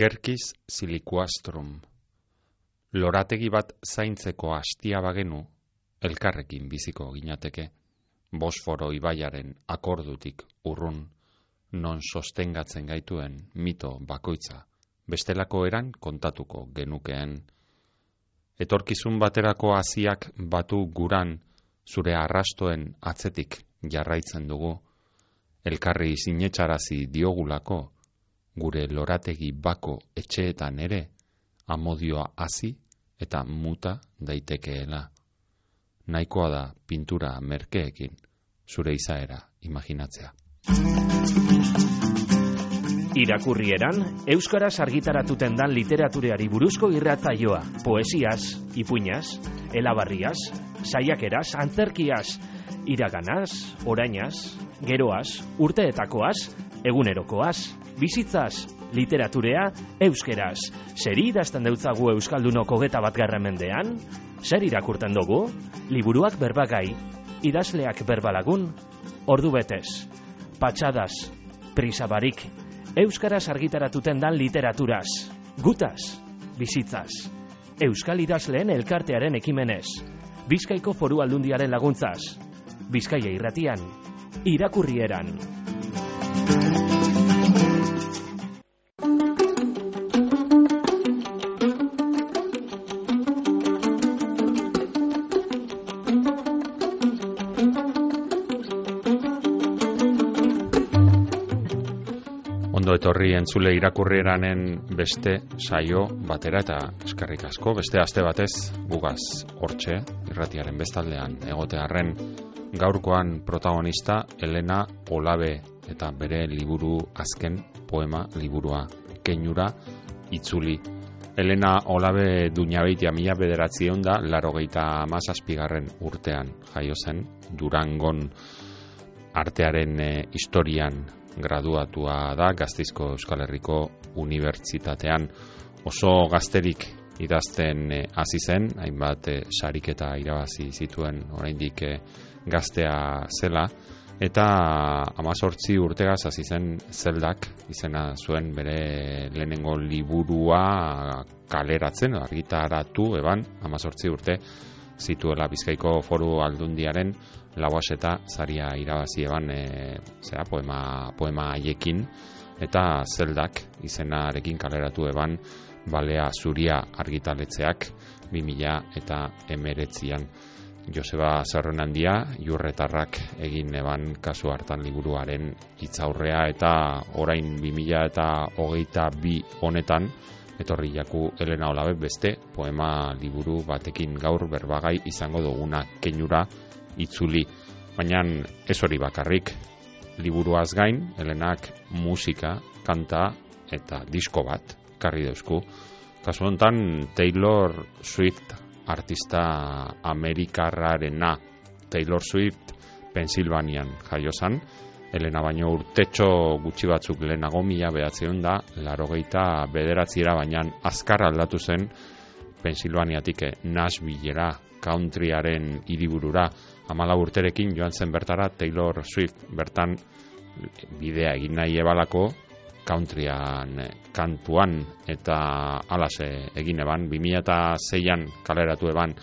Kerkiz silikuastrum. Lorategi bat zaintzeko hastia bagenu, elkarrekin biziko ginateke, Bosforo ibaiaren akordutik urrun, non sostengatzen gaituen mito bakoitza, bestelako eran kontatuko genukeen. Etorkizun baterako hasiak batu guran, zure arrastoen atzetik jarraitzen dugu, elkarri sinetxarazi diogulako, gure lorategi bako etxeetan ere, amodioa hasi eta muta daitekeela. Nahikoa da pintura merkeekin, zure izaera imaginatzea. Irakurrieran, Euskaraz argitaratuten dan literatureari buruzko irratzaioa, poesiaz, ipuñaz, elabarriaz, saiakeraz, antzerkiaz, iraganaz, orainaz, geroaz, urteetakoaz, egunerokoaz, bizitzaz, literaturea, euskeraz. Zer idazten deutzagu Euskaldunok hogeta bat mendean? Zer irakurten dugu? Liburuak berbagai, idazleak berbalagun, ordu betez, patxadas, prisabarik, Euskaraz argitaratuten dan literaturaz, gutaz, bizitzaz, Euskal idazleen elkartearen ekimenez, Bizkaiko foru aldundiaren laguntzaz, Bizkaia irratian, irakurrieran. Ondo etorri entzule irakurrieranen beste saio batera eta eskerrik asko, beste aste batez gugaz hortxe, irratiaren bestaldean egotearren gaurkoan protagonista Elena Olabe eta bere liburu azken poema liburua keinura itzuli. Elena Olabe duñabeitia mila bederatzion da larogeita amazazpigarren urtean jaio zen Durangon artearen e, historian graduatua da Gaztizko Euskal Herriko Unibertsitatean. Oso gazterik idazten e, hasi zen, hainbat e, sariketa irabazi zituen oraindik e, gaztea zela. Eta amazortzi urtegaz hasi zen zeldak izena zuen bere lehenengo liburua kaleratzen, argitaratu eban amazortzi urte zituela Bizkaiko foru aldundiaren lauas eta zaria irabazi eban e, zera, poema, poema haiekin eta zeldak izenarekin kaleratu eban balea zuria argitaletzeak 2000 eta emeretzian. Joseba Zerrenandia, jurretarrak egin eban kasu hartan liburuaren hitzaurrea eta orain 2000 eta hogeita bi honetan, etorri jaku Elena Olabe beste poema liburu batekin gaur berbagai izango duguna keinura itzuli. Baina ez hori bakarrik, liburuaz gain, Elenak musika, kanta eta disko bat, karri deusku. Kasu honetan, Taylor Swift artista amerikarrarena Taylor Swift Pensilvanian jaiozan, Elena baino urtetxo gutxi batzuk lehenago mila behatzen da, larogeita bederatziera baina azkar aldatu zen Pensilvaniatik Nashvillera, countryaren hiriburura. Amala urterekin joan zen bertara Taylor Swift bertan bidea egin nahi ebalako countryan kantuan. Eta alase egin eban. 2006an kaleratu eban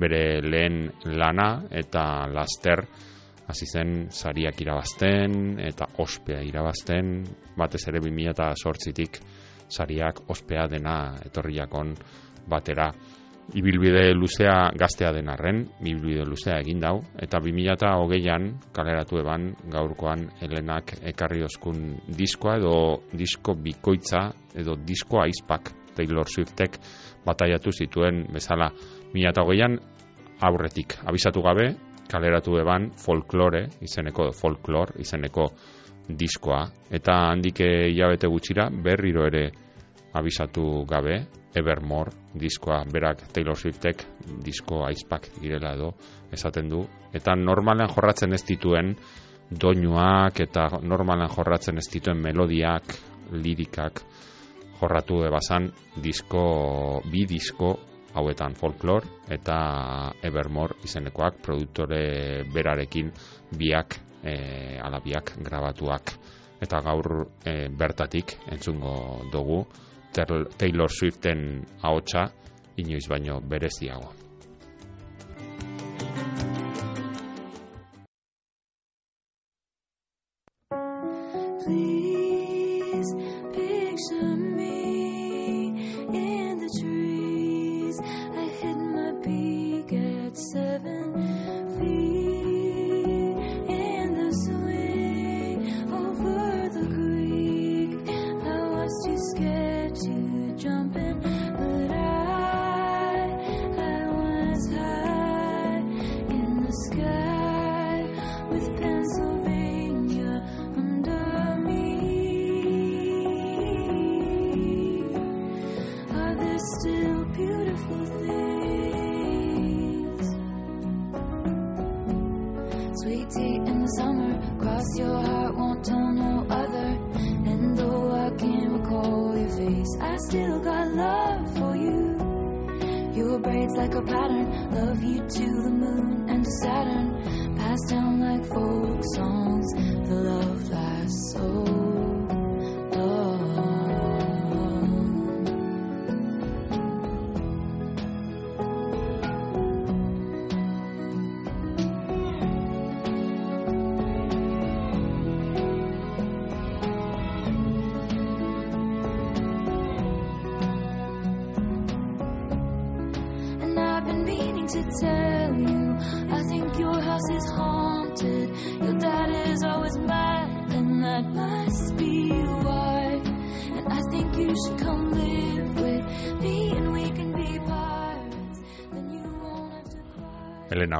bere lehen lana eta laster. Hasi zen sariak irabazten eta ospea irabazten. Batez ere 2008tik sariak ospea dena etorriakon batera. Ibilbide luzea gaztea den arren ibilbide luzea egin dau eta 2008an kaleratu eban gaurkoan helenak ekarri oskun diskoa edo disko bikoitza edo disko aizpak Taylor Swiftek bataiatu zituen bezala. 2008an aurretik abisatu gabe kaleratu eban folklore izeneko folklor izeneko diskoa. Eta handik hilabete gutxira berriro ere abisatu gabe Evermore diskoa berak Taylor Swiftek disko aizpak girela edo esaten du. Eta normalen jorratzen ez dituen doinuak eta normalen jorratzen ez dituen melodiak lirikak jorratu ebazan disko bi disko hauetan folklor eta Evermore izenekoak produktore berarekin biak e, ala biak grabatuak. Eta gaur e, bertatik entzungo dugu Taylor Swiften ahotsa inoiz baino bereziago.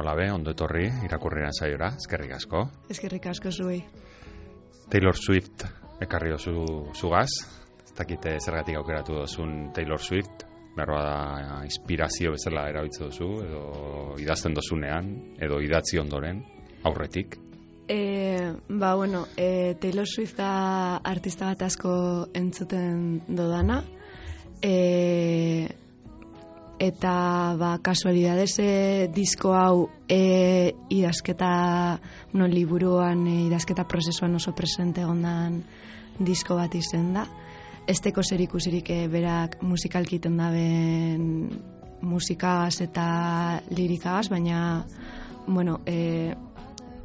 Olabe, ondo etorri, irakurrian zaiora, eskerrik asko. Eskerrik asko zuei. Taylor Swift, ekarri dozu zugaz, ez dakite zergatik aukeratu dozun Taylor Swift, berroa da inspirazio bezala erabitzu duzu, edo idazten dozunean, edo idatzi ondoren, aurretik. E, ba, bueno, e, Taylor Swift da artista bat asko entzuten dodana, e, eta ba, kasualidades e, disko hau e, idazketa no, liburuan e, idazketa prozesuan oso presente ondan disko bat izen da. Esteko zer ikusirik e, berak musikalkiten daben musikagaz eta lirikagaz baina bueno, e,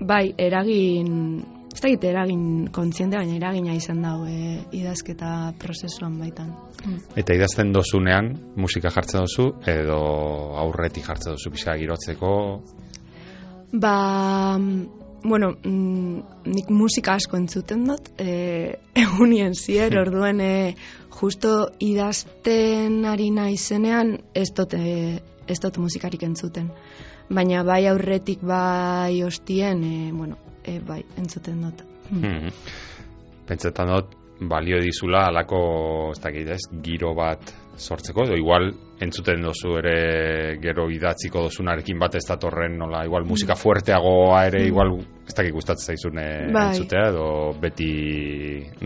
bai eragin ez da gite eragin kontziente, baina eragina izan dago e, idazketa prozesuan baitan. Mm. Eta idazten dozunean musika jartzen dozu, edo aurretik jartzen dozu pixka girotzeko? Ba, bueno, mm, nik musika asko entzuten dut, e, egunien zier, hmm. orduen e, justo idazten ari izenean ez dut, e, ez dut musikarik entzuten. Baina bai aurretik bai ostien, e, bueno, e, bai, entzuten dut. Mm -hmm. Pentsetan dut, balio dizula alako, ez dakit ez, giro bat sortzeko, edo igual entzuten dozu ere gero idatziko dozunarekin bat ez datorren, nola, igual mm. musika fuerteagoa ere, mm. igual ez dakit gustatzen zaizune bai. entzutea, edo beti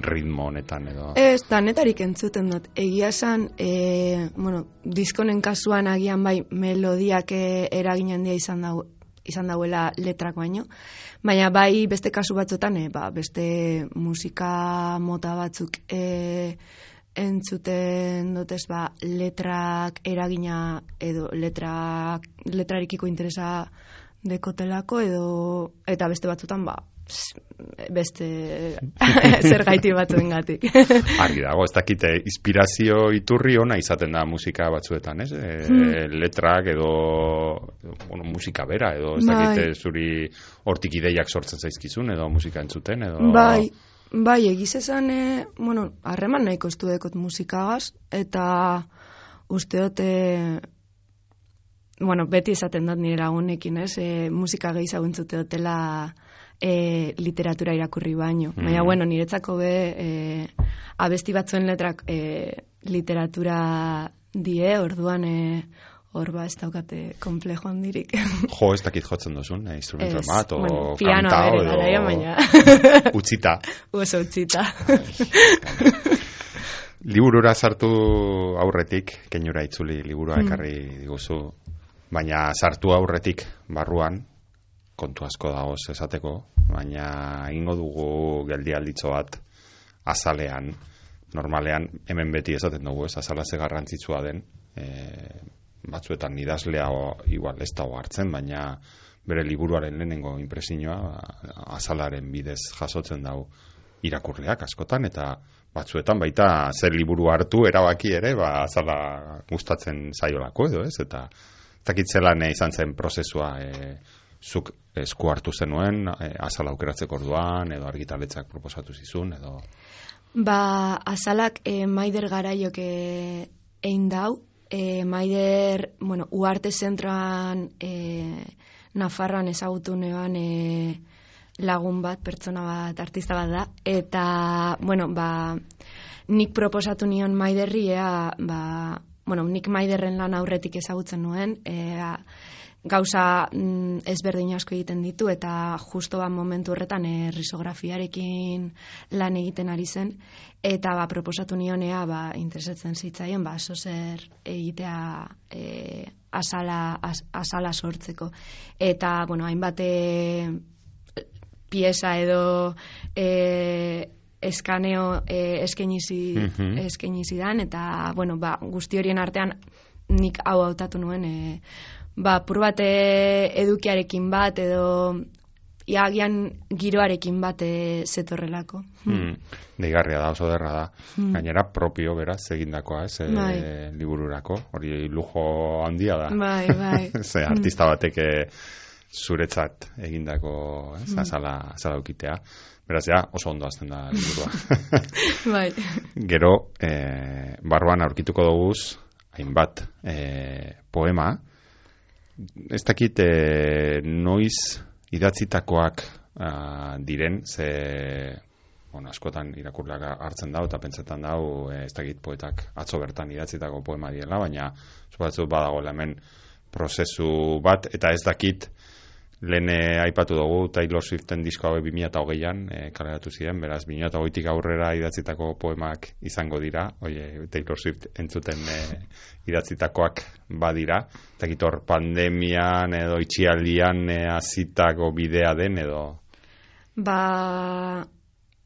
ritmo honetan, edo... Ez, da, netarik entzuten dut, egia esan, e, bueno, diskonen kasuan agian bai melodiak e, eragin handia izan dago, izan dauela letrak baino. Baina bai beste kasu batzuetan, e, ba, beste musika mota batzuk e, entzuten dutez ba, letrak eragina edo letrak, letrarikiko interesa dekotelako edo eta beste batzutan ba, beste zer gaiti. Argi dago, ez dakite, inspirazio iturri ona izaten da musika batzuetan, ez? E, hmm. Letrak edo, bueno, musika bera, edo ez dakite bai. zuri hortik ideiak sortzen zaizkizun, edo musika entzuten, edo... Bai, bai, egiz esan, e, bueno, harreman nahiko estu dekot musikagaz, eta usteote, bueno, beti esaten dut nire lagunekin, ez? E, musika gehiago entzute dutela e, literatura irakurri baino. Mm. Baina, bueno, niretzako be, e, abesti batzuen letrak e, literatura die, orduan, e, hor ba ez daukate komplejo handirik. Jo, ez dakit jotzen duzun, eh, instrumental bat, o bueno, piano kanta, bere, edo... baina. utzita. Oso utzita. Liburura sartu aurretik, keinura itzuli liburua mm. ekarri diguzu, baina sartu aurretik barruan, kontu asko dago esateko, baina ingo dugu geldi alditzo bat azalean. Normalean hemen beti esaten dugu, ez, azala ze garrantzitsua den, e, batzuetan idazlea o, igual ez dago hartzen, baina bere liburuaren lehenengo impresioa azalaren bidez jasotzen dau irakurleak askotan, eta batzuetan baita zer liburu hartu erabaki ere, ba, azala gustatzen zaiolako edo, ez, eta zakitzelan izan zen prozesua e, zuk esku hartu zenuen, e, azala aukeratzeko orduan, edo argitaletzak proposatu zizun, edo... Ba, azalak e, maider garaiok e, egin dau, e, maider, bueno, uarte zentroan e, Nafarroan ezagutu neban e, lagun bat, pertsona bat, artista bat da, eta, bueno, ba, nik proposatu nion maiderri, ea, ba, bueno, nik maiderren lan aurretik ezagutzen nuen, ea, gauza mm, ezberdin asko egiten ditu eta justo ba momentu horretan e, risografiarekin lan egiten ari zen. Eta ba proposatu nionea ba interesatzen zitzaien ba zer egitea e, asala asala sortzeko. Eta bueno hainbat pieza edo e, eskaneo e, eskainizi mm -hmm. eta bueno ba guzti horien artean nik hau hautatu nuen e, ba, bat edukiarekin bat edo iagian giroarekin bat zetorrelako. Hmm. hmm. Deigarria da, oso derra da. Hmm. Gainera propio beraz egindakoa, ez, e, bai. libururako. Hori lujo handia da. Bai, bai. Ze hmm. artista batek zuretzat egindako, ez, hmm. azala, azala ukitea. Beraz, ja, oso ondo azten da liburua. bai. Gero, e, barruan aurkituko duguz, hainbat e, poema, ez dakit e, noiz idatzitakoak a, diren, ze bueno, askotan irakurleak hartzen dau, eta pentsetan dau, e, ez dakit poetak atzo bertan idatzitako poema diela, baina zubatzu badago hemen prozesu bat, eta ez dakit, lehen aipatu dugu Taylor Swiften disko hau 2008an e, kaleratu ziren, beraz 2008tik aurrera idatzitako poemak izango dira, oie, Taylor Swift entzuten e, idatzitakoak badira, eta gitor pandemian edo itxialdian e, azitako bidea den edo? Ba,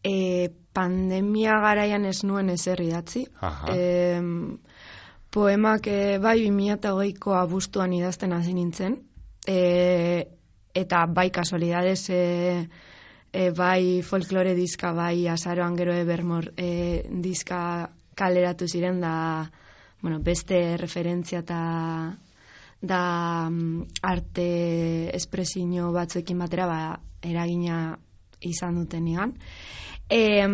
e, pandemia garaian ez nuen ezer idatzi. E, poemak e, bai 2008ko abuztuan idazten hasi nintzen, e, eta bai kasualidades e, e, bai folklore diska bai azaroan gero ebermor e, diska kaleratu ziren da bueno, beste referentzia eta da mm, arte espresio batzuekin batera ba, eragina izan duten egan. E,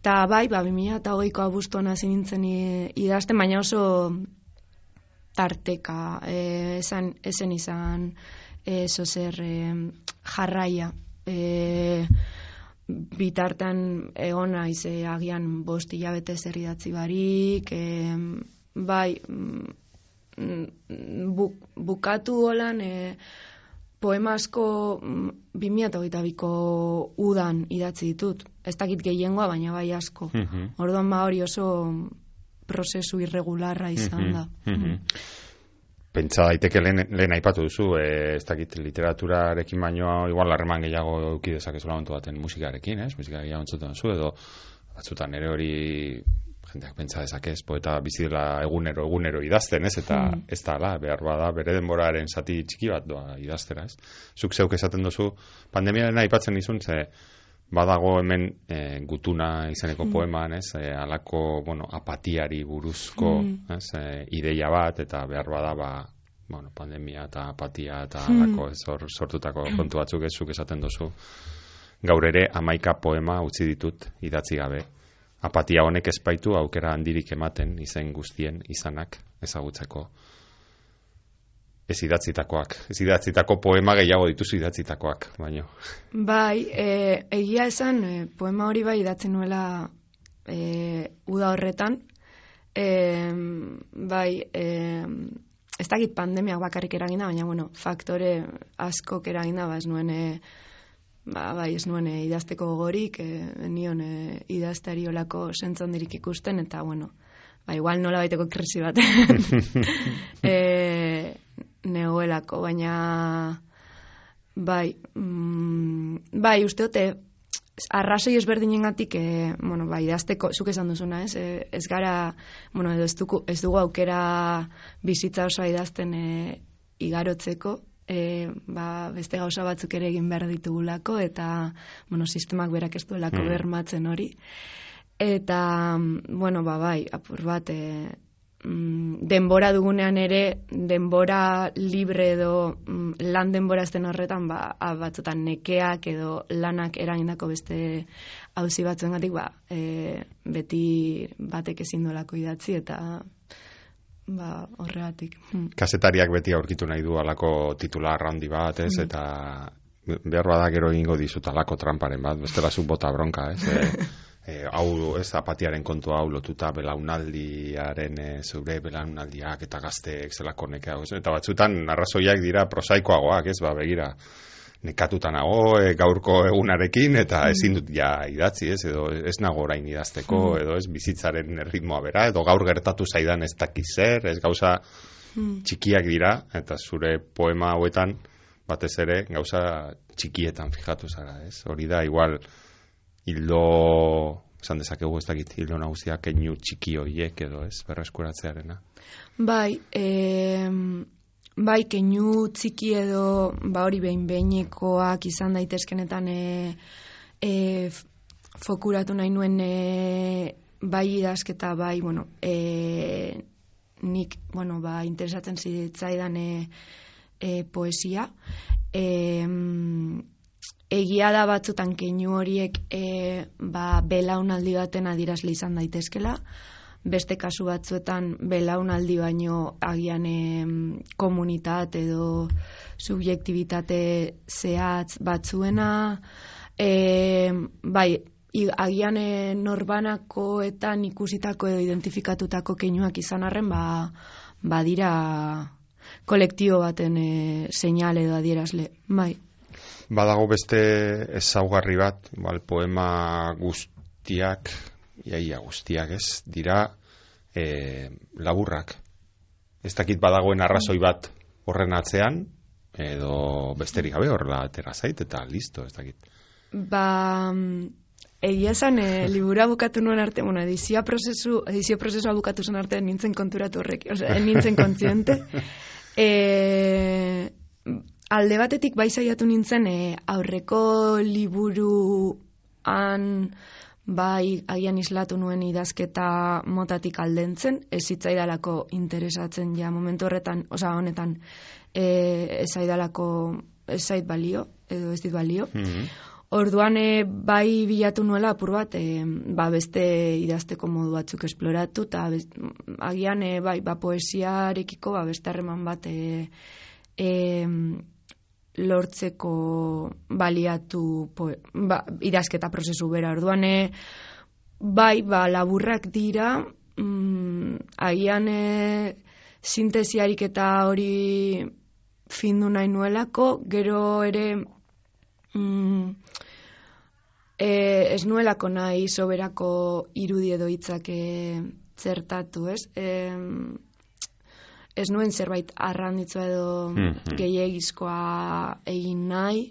ta bai, ba, 2000 eta hogeiko abuztuan hasi nintzen idazten, baina oso tarteka, e, esan, esen izan eso zer e, jarraia. E, bitartan egon naiz e, agian bost hilabete zer idatzi barik e, bai mm, bu, bukatu holan e, poema asko 2008 mm, udan idatzi ditut. Ez dakit gehiengoa baina bai asko. Mm orduan ba hori oso prozesu irregularra izan da. Mm pentsa daiteke lehen, lehen aipatu duzu, e, ez dakit literaturarekin baino igual harreman gehiago euki dezakezula momentu baten musikarekin, ez? Musika gehiago entzuten duzu, edo batzutan ere hori jendeak pentsa dezakez, poeta bizi dela egunero, egunero idazten, ez? Eta hmm. ez da, la, behar bada, bere denboraren zati txiki bat doa idaztera, ez? Zuk zeuk esaten duzu, pandemiaren aipatzen izun, ze, badago hemen e, gutuna izeneko mm. poeman, ez, e, alako, bueno, apatiari buruzko, mm. ez, e, ideia bat, eta behar bada, ba, bueno, pandemia eta apatia eta mm. alako, ez, sortutako kontu batzuk ezuk esaten dozu. Gaur ere, amaika poema utzi ditut idatzi gabe. Apatia honek espaitu aukera handirik ematen izen guztien izanak ezagutzeko ez idatzitakoak. Ez idatzitako poema gehiago dituzu idatzitakoak, baino. Bai, e, egia esan, e, poema hori bai idatzen nuela e, uda horretan. E, bai, e, ez dakit pandemiak bakarrik eragina, baina, bueno, faktore askok eragina, ba, ez nuen, e, ba, bai, ez nuen e, idazteko gogorik, e, nion e, idazteari olako sentzondirik ikusten, eta, bueno, ba, igual nola baiteko krisi bat. e, negoelako, baina bai, mm, bai, uste dute arrazoi ezberdinengatik e, bueno, bai, idazteko, zuk esan duzuna, ez? E, ez gara, bueno, edo ez, dugu, ez dugu aukera bizitza osoa idazten e, igarotzeko, e, ba, beste gauza batzuk ere egin behar ditugulako, eta, bueno, sistemak berak ez duelako mm. bermatzen hori. Eta, bueno, ba, bai, apur bat, e, mm, denbora dugunean ere, denbora libre edo mm, lan denbora ezten horretan, ba, batzutan nekeak edo lanak eragindako beste hauzi batzuen gatik, ba, e, beti batek ezin dolako idatzi eta ba, horregatik. Hmm. Kasetariak beti aurkitu nahi du alako titular handi bat, ez, hmm. eta behar bada gero ingo dizut alako tramparen bat, bestela zu bota bronka, ez, e, e, hau ez apatiaren kontu hau lotuta belaunaldiaren e, zure belaunaldiak eta gazteek zelako nekea eta batzutan arrazoiak dira prosaikoagoak ez ba begira nekatuta nago e, gaurko egunarekin eta mm. ezin dut ja idatzi ez edo ez nago orain idazteko mm. edo ez bizitzaren ritmoa bera edo gaur gertatu zaidan ez dakiz zer ez gauza mm. txikiak dira eta zure poema hauetan batez ere gauza txikietan fijatu zara ez hori da igual hildo esan dezakegu ez dakit hildo nagusia keinu txiki hoiek edo ez berreskuratzearena? Bai e, bai keinu txiki edo ba hori behin behinekoak izan daitezkenetan e, e, fokuratu nahi nuen e, bai idazketa bai bueno e, nik bueno ba interesatzen zitzaidan e, e, poesia. E, egia da batzutan keinu horiek e, ba, belaunaldi baten adirazle izan daitezkela, beste kasu batzuetan belaunaldi baino agian e, komunitat edo subjektibitate zehatz batzuena, e, bai, agian e, norbanakoetan ikusitako edo identifikatutako keinuak izan arren, ba, badira kolektibo baten e, seinale edo adierazle, bai. Badago beste ezaugarri bat, bal, poema guztiak, iaia guztiak ez, dira e, laburrak. Ez dakit badagoen arrazoi bat horren atzean, edo besterik gabe horrela atera zait, eta listo, ez dakit. Ba, egia esan, e, libura bukatu nuen arte, bueno, edizio prozesu, edizio prozesua bukatu zen arte, nintzen konturatu horrek, sea, nintzen kontziente. e, alde batetik bai saiatu nintzen e, aurreko liburuan bai agian islatu nuen idazketa motatik aldentzen, ez zitzaidalako interesatzen ja momentu horretan, osa honetan, e, ez zaidalako ez zait balio, edo ez dit balio. Mm Orduan e, bai bilatu nuela apur bat, e, ba beste idazteko modu batzuk esploratu, eta agian e, bai ba poesiarekiko ba beste harreman bat e, e, lortzeko baliatu po, ba, idazketa prozesu bera. Orduan, e, bai, ba, laburrak dira, mm, agian e, sintesiarik eta hori findu nahi nuelako, gero ere mm, e, ez nuelako nahi soberako irudi edo hitzak zertatu, ez? E, ez nuen zerbait arranditzu edo mm gehiagizkoa egin nahi,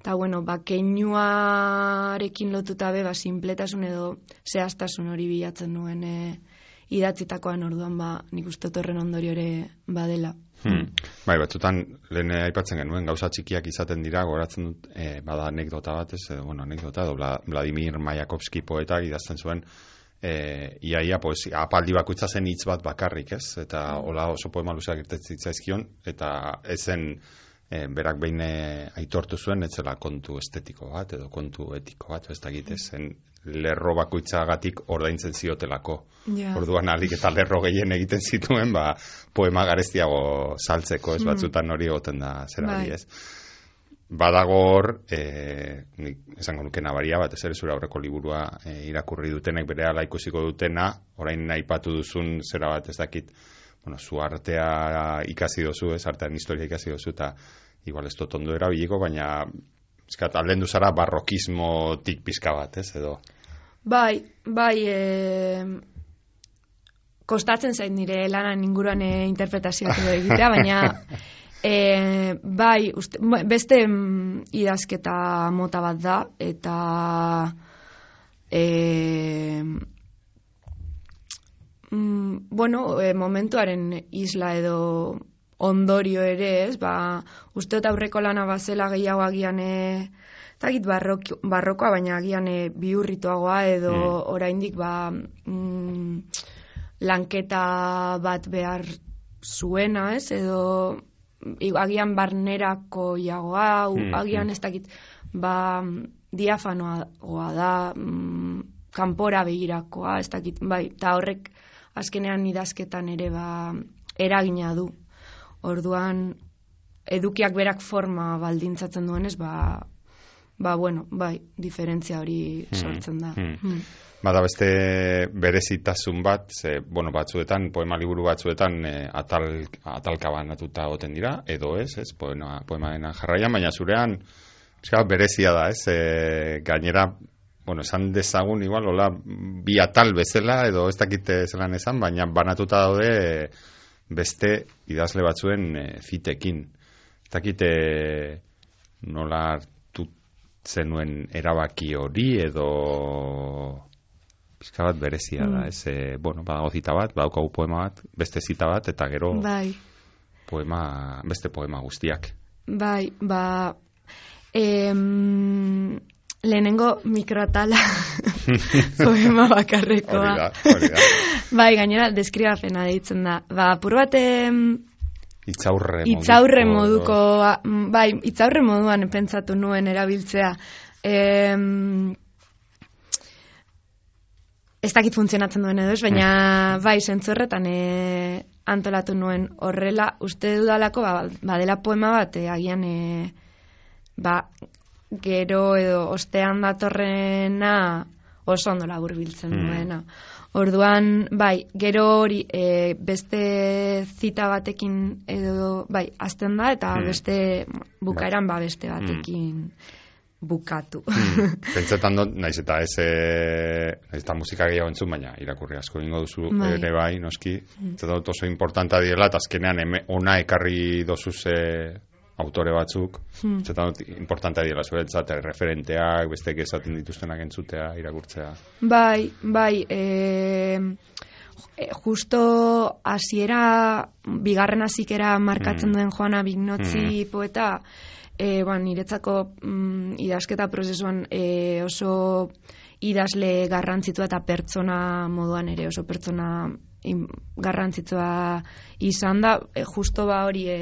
eta bueno, ba, keinuarekin lotuta be, ba, sinpletasun edo zehaztasun hori bilatzen nuen e, idatzitakoan orduan, ba, nik uste torren ondorio ere badela. Hmm. Bai, batzutan lehen aipatzen genuen gauza txikiak izaten dira, goratzen dut, e, bada anekdota bat, ez, bueno, anekdota, edo Vladimir Mayakovski poetak idazten zuen, e, ia, ia, poesia, apaldi bakoitza zen hitz bat bakarrik, ez? Eta mm. hola oso poema luzeak irtetzitzazkion, eta ezen e, berak behin aitortu zuen, etzela kontu estetiko bat, edo kontu etiko bat, ez da zen lerro bakoitzagatik ordaintzen ziotelako. Yeah. Orduan alik eta lerro gehien egiten zituen, ba, poema garestiago saltzeko, ez mm. batzutan hori goten da, zera bai. ez? Badago hor, e, esango nuke nabaria bat, ez zure aurreko liburua e, irakurri dutenek bere ala ikusiko dutena, orain nahi patu duzun zera bat ez dakit, bueno, zu artea ikasi dozu, ez artean historia ikasi dozu, eta igual ez dut ondo erabiliko, baina eskat, alden duzara barrokismo tik pizka bat, ez edo? Bai, bai, e, kostatzen zain nire lanan inguruan e, interpretazioa egitea, baina E, bai, uste, beste mm, idazketa mota bat da, eta e, mm, bueno, e, momentuaren isla edo ondorio ere ez, ba, uste eta aurreko lana bazela gehiago agian e, Zagit barrokoa, baina agian e, biurrituagoa edo mm. oraindik ba, mm, lanketa bat behar zuena, ez? Edo agian barnerako iagoa, mm, agian mm. ez dakit, ba, diafanoa da, mm, kanpora begirakoa, ez dakit, bai, eta horrek azkenean idazketan ere ba, eragina du. Orduan, edukiak berak forma baldintzatzen duenez, ba, ba, bueno, bai, diferentzia hori sortzen da. Mm. Mm. Bada beste berezitasun bat, ze, bueno, batzuetan, poema liburu batzuetan e, atal, atalka banatuta goten dira, edo ez, ez, poema, poema dena jarraian, baina zurean, eska, berezia da, ez, e, gainera, bueno, esan dezagun, igual, hola, bi atal bezala, edo ez dakite zelan esan, baina banatuta daude beste idazle batzuen e, fitekin. Ez dakite nola zenuen erabaki hori, edo pizka bat berezia da, mm. ez, e, bueno, badago zita bat, badaukagu poema bat, beste zita bat, eta gero bai. poema, beste poema guztiak. Bai, ba, em, lehenengo mikroatala poema bakarrekoa. Hori da, hori da. bai, gainera, deskribapena deitzen da. Ba, pur bat, Itzaurre, itzaurre moduko, moduko bai, itzaurre moduan pentsatu nuen erabiltzea. Eh, ez dakit funtzionatzen duen edo ez, baina mm. bai, zentzorretan e, antolatu nuen horrela, uste dudalako, ba, badela poema bat, e, agian, e, ba, gero edo ostean datorrena oso ondo labur biltzen mm. duena. Orduan, bai, gero hori e, beste zita batekin edo, bai, azten da, eta mm. beste bukaeran, ba, beste batekin mm bukatu. Hmm. Pentsetan dut, naiz eta ez, e, naiz eta musika gehiago entzun, baina irakurri asko ingo duzu bai. ere bai, noski. Hmm. dut oso importanta diela, eta azkenean eme, ona ekarri dozu ze autore batzuk. Hmm. dut importanta diela, zuretzat, referenteak, beste esaten dituztenak entzutea, irakurtzea. Bai, bai, e, justo hasiera bigarren hasikera markatzen hmm. duen joana bignotzi hmm. poeta, e, ba, niretzako mm, idazketa prozesuan e, oso idazle garrantzitua eta pertsona moduan ere oso pertsona garrantzitsua izan da, e, justo ba hori e,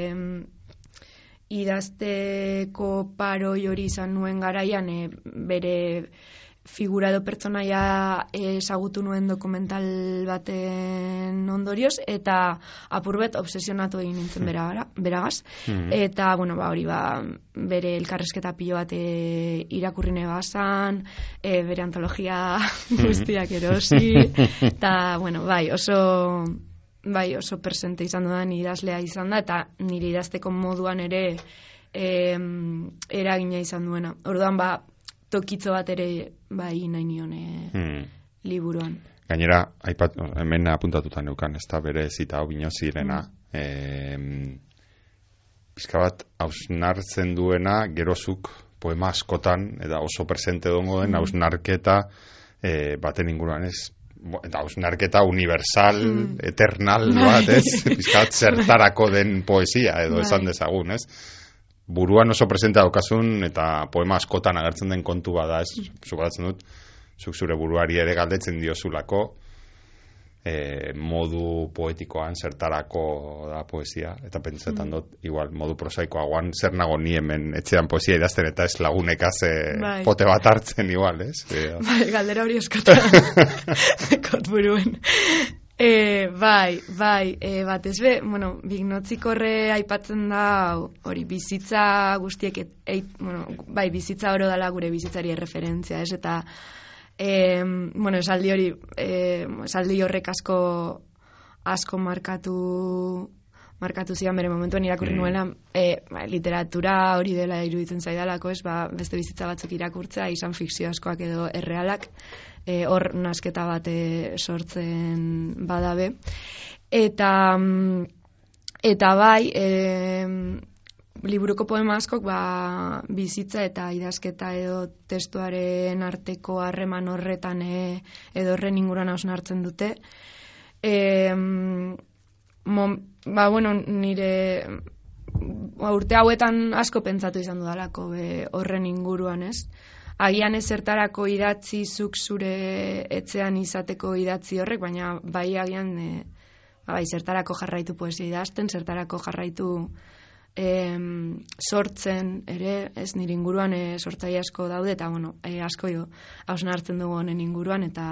idazteko paroi hori izan nuen garaian e, bere figura edo pertsonaia ezagutu nuen dokumental baten ondorioz eta apurbet obsesionatu egin nintzen hmm. bera, beragaz hmm. eta bueno ba hori ba bere elkarrezketa pilo bat e, irakurri nebazan e, bere antologia hmm. guztiak erosi eta bueno bai oso bai oso presente izan dudan idazlea izan da eta nire idazteko moduan ere e, eragina izan duena orduan ba tokitzo bat ere bai nahi nion e, hmm. liburuan. Gainera, aipat, hemen apuntatuta neukan, ez da bere zita hau bino zirena. Hmm. E, bat, hausnartzen duena, gerozuk poema askotan, eta oso presente dongo den, hmm. hausnarketa e, baten inguruan, ez? Eta hausnarketa universal, hmm. eternal, bat, ez? Bizkat, zertarako den poesia, edo bai. esan dezagun, ez? Buruan oso presenta daukasun eta poema askotan agertzen den kontu bada, ez, zugatzen dut, zuk zure buruari ere galdetzen diozulako, e, modu poetikoan zertarako da poesia, eta pentsetan mm. dut, igual, modu prosaikoa guan, zer nago ni hemen etxean poesia idazten, eta ez lagunekaz bai. pote bat hartzen igual, ez? E, bai, galdera hori eskata, kot buruen. E, bai, bai, e, bat ez be, bueno, bignotzik horre aipatzen da, hori bizitza guztiek, et, bueno, bai, bizitza oro dala gure bizitzari referentzia, ez, eta, e, bueno, esaldi hori, e, esaldi horrek asko, asko markatu, markatu zian bere momentuan irakurri mm. nuela, e, ba, literatura hori dela iruditzen zaidalako, ez, ba, beste bizitza batzuk irakurtza, izan fikzio askoak edo errealak, e, hor nasketa bat sortzen badabe. Eta, mm, Eta bai, e, liburuko poema askok ba, bizitza eta idazketa edo testuaren arteko harreman horretan e, edo horren inguruan hausen hartzen dute. E, mom, ba, bueno, nire ba, urte hauetan asko pentsatu izan dudalako be, horren inguruan, ez? Agian ez zertarako idatzi zuk zure etzean izateko idatzi horrek, baina bai agian e, bai, zertarako jarraitu poesia idazten, zertarako jarraitu em, sortzen ere, ez nire inguruan e, sortzai asko daude, eta bueno, e, asko jo, hausen hartzen dugu honen inguruan, eta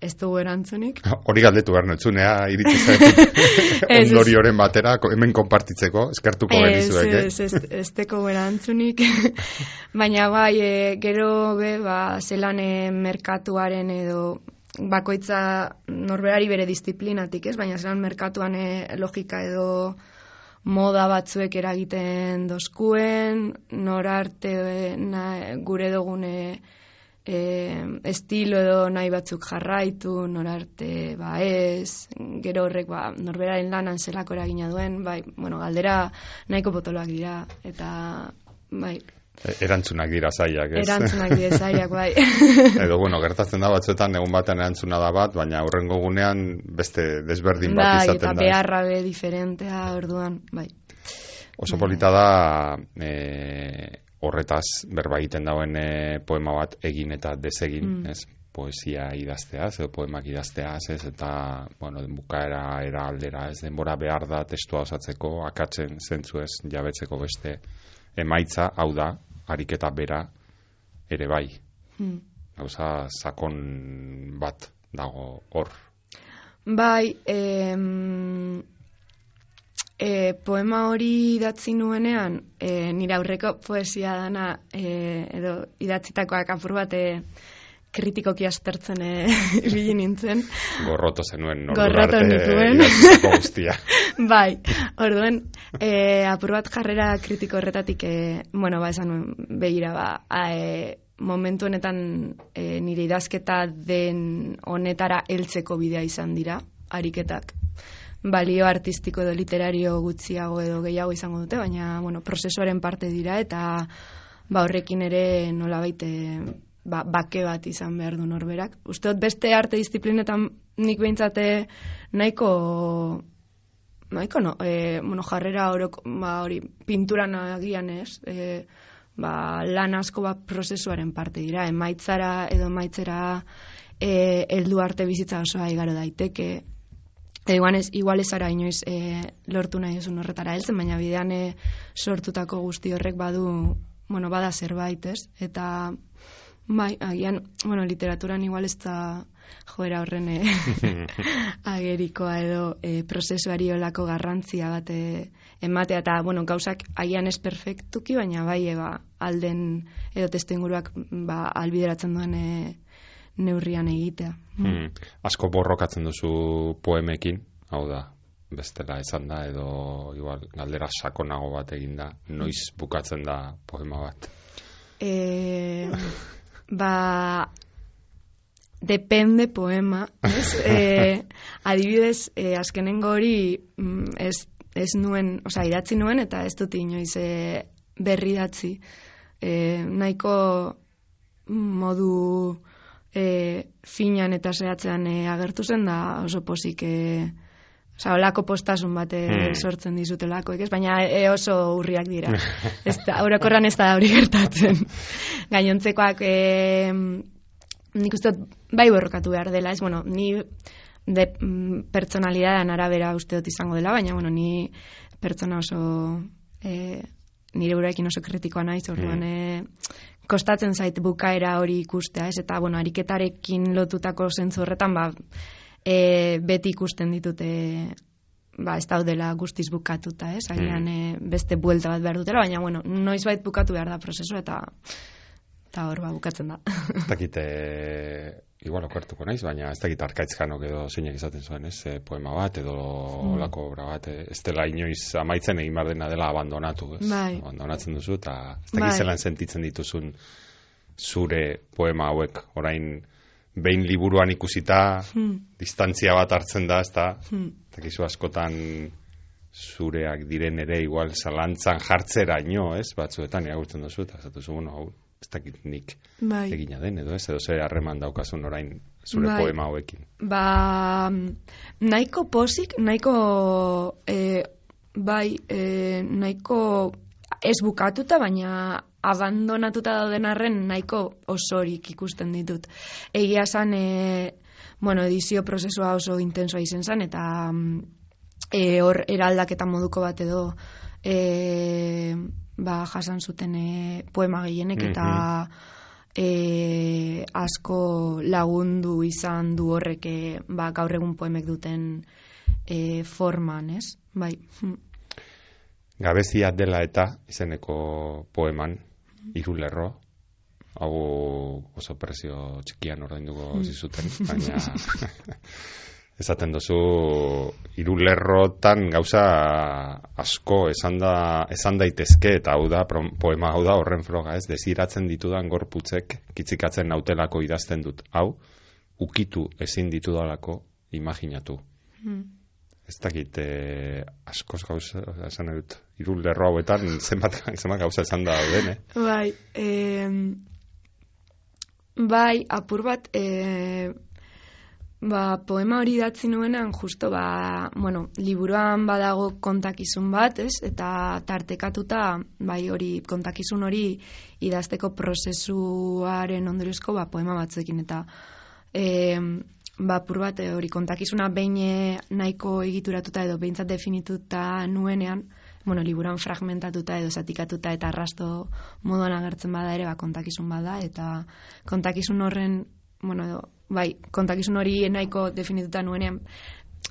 ez dugu erantzunik. Hori galdetu behar notzunea, iritsi zaitu ondori horren batera, hemen konpartitzeko, eskartuko genizuek, eh? Ez, ez, ez teko erantzunik, baina bai, e, gero be, ba, zelan e, merkatuaren edo bakoitza norberari bere disiplinatik, ez? Baina zelan merkatuan e, logika edo moda batzuek eragiten dozkuen, norarte na, gure dugune e, estilo edo nahi batzuk jarraitu, norarte ba ez, gero horrek ba, norberaren lanan zelako eragina duen, bai, bueno, galdera nahiko potoloak dira, eta bai, Erantzunak dira zaiak, ez? Erantzunak dira zaiak, bai. Edo, bueno, gertatzen da batzuetan, egun baten erantzuna da bat, baina aurrengo gunean beste desberdin bat bai, izaten da. Bai, eta beharra be diferentea orduan, bai. Oso bai. polita da, e, horretaz, berba egiten dauen e, poema bat egin eta desegin, mm. ez? poesia idazteaz, edo poemak idazteaz, ez, eta, bueno, bukaera era aldera, ez, denbora behar da testua osatzeko, akatzen zentzu ez, jabetzeko beste emaitza, hau da, ariketa bera ere bai. Hmm. Gauza sakon bat dago hor. Bai, em, e, poema hori idatzi nuenean, e, nire aurreko poesia dana, e, edo idatzitakoak apur bat, e, kritikoki astertzen e, ibili nintzen. Gorroto zenuen, Gorroto nituen. bai, orduen, e, apur bat jarrera kritiko horretatik, e, bueno, ba, esan begira, ba, e, momentu honetan e, nire idazketa den honetara heltzeko bidea izan dira, ariketak balio artistiko edo literario gutxiago edo gehiago izango dute, baina, bueno, prozesuaren parte dira, eta ba, horrekin ere nola baite ba, bake bat izan behar du norberak. Usteot beste arte disiplinetan nik behintzate nahiko nahiko no, e, bueno, jarrera orok, ba, hori pinturan agian ez, e, ba, lan asko bat prozesuaren parte dira, emaitzara edo emaitzera e, eldu arte bizitza osoa igaro daiteke, E, igual ez, igual ez ara inoiz e, lortu nahi esun horretara heltzen, baina bidean e, sortutako guzti horrek badu, bueno, bada zerbait, ez? Eta Bai, agian, bueno, literaturan igual ez da joera horren eh, agerikoa edo e, prozesuari olako garrantzia bate ematea, eta, bueno, gauzak agian ez perfektuki, baina bai, eba, alden edo testu inguruak ba, albideratzen duen e, neurrian egitea. Hmm. Asko borrokatzen duzu poemekin, hau da, bestela esan da, edo igual, galdera sakonago bat eginda, noiz bukatzen da poema bat? Eh... ba depende poema, ez? e, adibidez, e, azkenengo hori mm, ez, ez nuen, oza, idatzi nuen eta ez dut inoiz e, berri datzi. E, nahiko modu e, finan eta zehatzean e, agertu zen da oso pozik e, Osa, olako postasun bat hmm. sortzen dizutelako, ez? Baina e, oso urriak dira. ez da, aurakorran ez da hori gertatzen. Gainontzekoak, e, nik uste bai borrokatu behar dela, ez? Bueno, ni de mm, personalidadean arabera uste dut izango dela, baina, bueno, ni pertsona oso... E, nire uraekin oso kritikoa naiz, orduan, hmm. e, kostatzen zait bukaera hori ikustea, ez? Eta, bueno, ariketarekin lotutako zentzu horretan, ba, e, beti ikusten ditute ba, ez daudela guztiz bukatuta, ez? Agian mm. e, beste buelta bat behar dutela, baina, bueno, noiz bait bukatu behar da prozesu eta eta hor ba, bukatzen da. Dakit, igual okertuko naiz, baina ez dakit arkaitzkanok edo zeinak izaten zuen, ez? E, poema bat edo mm. olako obra bat, e, ez dela inoiz amaitzen egin behar dena dela abandonatu, ez? Bai. Abandonatzen duzu, eta ez dakit bai. zelan sentitzen dituzun zure poema hauek orain behin liburuan ikusita hmm. distantzia bat hartzen da, ez da, hmm. askotan zureak diren ere igual zalantzan jartzeraino, ez? Batzuetan irakurtzen duzu eta esatu zu, bueno, hau ez dakit nik Bai. egina den edo ez, edo ze harreman daukazun orain zure Bai. poema hauekin. Ba, nahiko posik, nahiko, e, bai, e, nahiko ez bukatuta, baina abandonatuta dauden arren nahiko osorik ikusten ditut. Egia esan, e, bueno, edizio prozesua oso intensoa izen zen, eta mm, e, hor eraldaketa moduko bat edo e, ba, jasan zuten e, poema gehienek, eta e, asko lagundu izan du horrek e, ba, gaur egun poemek duten e, forman, ez? Bai. hm. Gabezia dela eta izeneko poeman, hiru lerro, hau oso prezio txikian ordainduko zizuten, baina esaten duzu hiru lerrotan gauza asko esan, da, esan daitezke eta hau da poema hau da horren froga ez desiratzen ditudan gorputzek kitzikatzen nautelako idazten dut hau ukitu ezin ditudalako imaginatu Hmm. ez dakit eh, askoz gauza esan dut hiru lerro hauetan zenbat, zenbat gauza esan da dauden, eh? Bai, em, bai, apur bat, e, ba, poema hori datzi nuenean, justo, ba, bueno, liburuan badago kontakizun bat, ez? Eta tartekatuta, bai, hori, kontakizun hori idazteko prozesuaren ondoriozko, ba, poema batzekin, eta e, ba, apur bat, eh, hori kontakizuna behin eh, nahiko egituratuta edo behintzat definituta nuenean, bueno, liburan fragmentatuta edo zatikatuta eta arrasto moduan agertzen bada ere, ba, kontakizun bada, eta kontakizun horren, bueno, edo, bai, kontakizun hori nahiko definituta nuenean,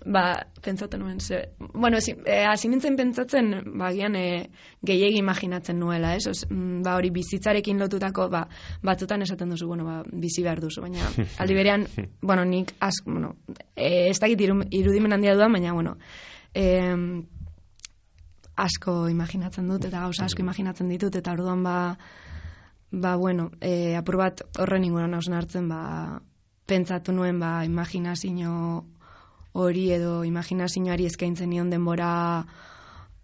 ba, pentsatu nuen, ze, bueno, ezi, e, hasi nintzen pentsatzen, ba, gian, e, gehiegi imaginatzen nuela, ez? Os, mm, ba, hori bizitzarekin lotutako, ba, batzutan esaten duzu, bueno, ba, bizi behar duzu, baina aldi berean, bueno, nik, az, bueno, e, ez dakit iru, irudimen handia dudan, baina, bueno, em, asko imaginatzen dut, eta gauza asko imaginatzen ditut, eta orduan ba, ba bueno, e, apur bat horren inguruan hausen hartzen, ba, pentsatu nuen, ba, imaginazio hori edo imaginazioari eskaintzen nion denbora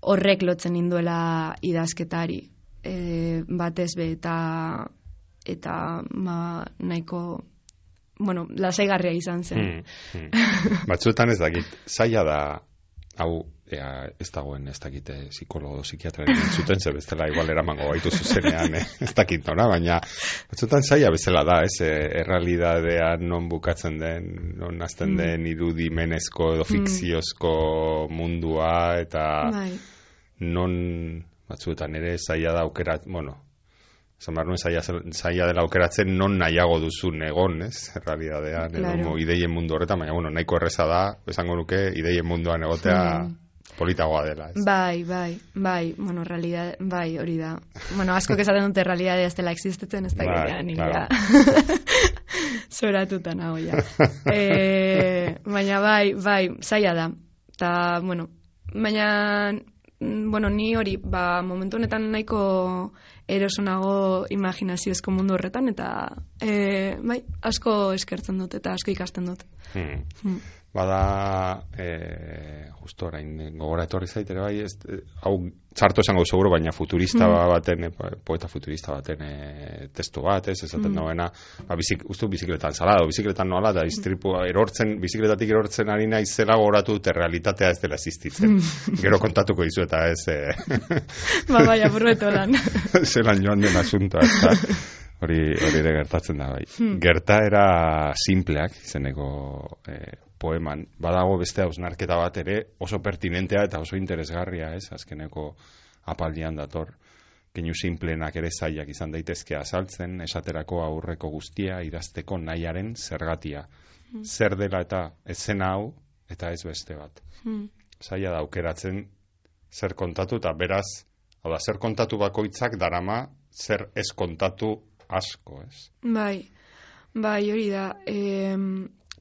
horrek lotzen induela idazketari. E, batez be, eta eta ba, nahiko bueno, lasaigarria izan zen. Hmm, hmm. Batzuetan ez dakit, zaila da, hau, ea, ez dagoen ez dakite psikologo, psikiatraren zuten ze bestela igual eramango gaitu zuzenean, eh? ez dakit nora, baina batzuetan zaila bezala da, ez, eh, errealidadea non bukatzen den, non azten Mm. den irudimenezko edo fikziozko mundua, eta Bai. non batzuetan ere zaila da aukerat, bueno, esan behar nuen zaila, dela aukeratzen non nahiago duzun egon, ez, errealidadean, Claro. ideien mundu horretan, baina, bueno, nahiko erreza da, esango nuke, ideien munduan egotea Mm. Politagoa dela, ez. Bai, bai, bai, bueno, realidad, bai, hori da. Bueno, asko esaten dute realidadea ez dela existetzen, ez da Bai, bai, ni claro. Zoratuta nago ja. e, baina bai, bai, zaila da. Ta, bueno, baina, mm, bueno, ni hori, ba, momentu honetan nahiko erosonago imaginaziozko mundu horretan, eta, e, bai, asko eskertzen dut, eta asko ikasten dut. Hmm. Hmm. Bada, e, justo orain gogora etorri zait ere bai, ez, eh, hau txarto esango seguro, baina futurista Mm. baten, eh, po- poeta futurista baten e, testu bat, ez, esaten Mm. dagoena, ba, bizik, uste dut bizikletan zala, edo bizikletan nola, da iztripu erortzen, bizikletatik erortzen ari naizela gogoratu dut realitatea ez dela existitzen. Gero kontatuko dizu eta ez, e, ba, bai, apurreto lan. zelan joan den asuntoa, eta hori, hori ere gertatzen da, bai. Hmm. Gertaera simpleak, izeneko e, poeman, badago beste hausnarketa bat ere oso pertinentea eta oso interesgarria, ez, azkeneko apaldian dator. Keinu simplenak ere zailak izan daitezke azaltzen, esaterako aurreko guztia idazteko nahiaren zergatia. Zer dela eta ez zen hau, eta ez beste bat Hmm. zaila da aukeratzen zer kontatu eta beraz, hau da, zer kontatu bakoitzak darama zer ez kontatu asko, ez? Bai, bai, hori da. E,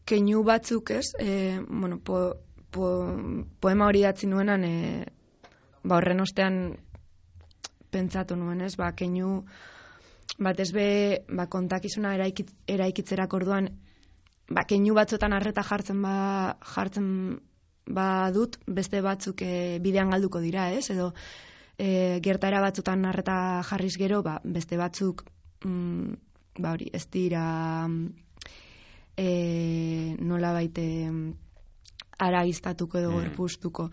keinu batzuk ez, e, bueno, po, po, poema hori datzi nuenan, e, ba, horren ostean pentsatu nuen ez, ba, keinu batez be, ba, kontakizuna eraikit, eraikitzerak orduan, ba, keinu batzuetan harreta jartzen ba, jartzen badut, beste batzuk e, bidean galduko dira, ez? Edo e, gertaera batzutan narreta jarriz gero, ba, beste batzuk mm, ba hori, ez dira e, nola baite ara iztatuko edo mm. erpustuko.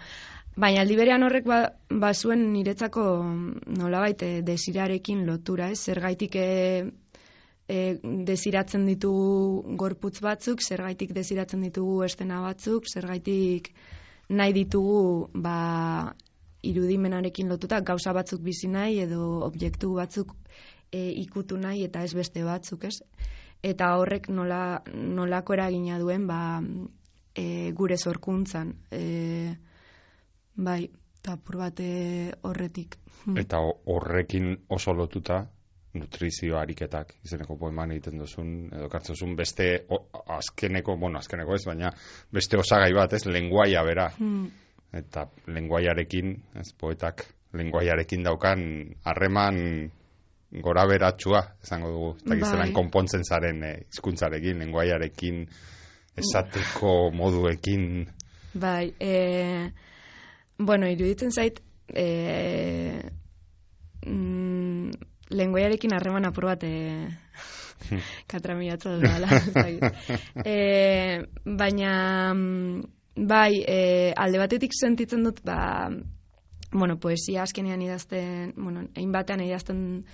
Baina aldi berean horrek ba, ba zuen niretzako nola baite desirarekin lotura, ez? Zergaitik e, e, desiratzen ditugu gorputz batzuk, zergaitik desiratzen ditugu estena batzuk, zergaitik nahi ditugu ba, irudimenarekin lotuta gauza batzuk bizi nahi edo objektu batzuk e, ikutu nahi eta ez beste batzuk, ez? Eta horrek nola, nolako eragina duen ba, e, gure zorkuntzan. E, bai, eta bate horretik. Eta horrekin oso lotuta nutrizio ariketak izeneko poeman egiten duzun, edo kartzozun beste o, azkeneko, bueno, azkeneko ez, baina beste osagai bat, ez, lenguaia bera. Hmm eta lenguaiarekin, ez poetak lenguaiarekin daukan harreman gora beratxua, esango dugu, eta gizelan bai. konpontzen zaren eh, hizkuntzarekin, lenguaiarekin, esateko moduekin. Bai, e, bueno, iruditzen zait, e, mm, lenguaiarekin harreman apur bat, e, katramiatza dela, e, baina, mm, Bai, e, alde batetik sentitzen dut, ba, bueno, poesia azkenean idazten, bueno, egin batean idazten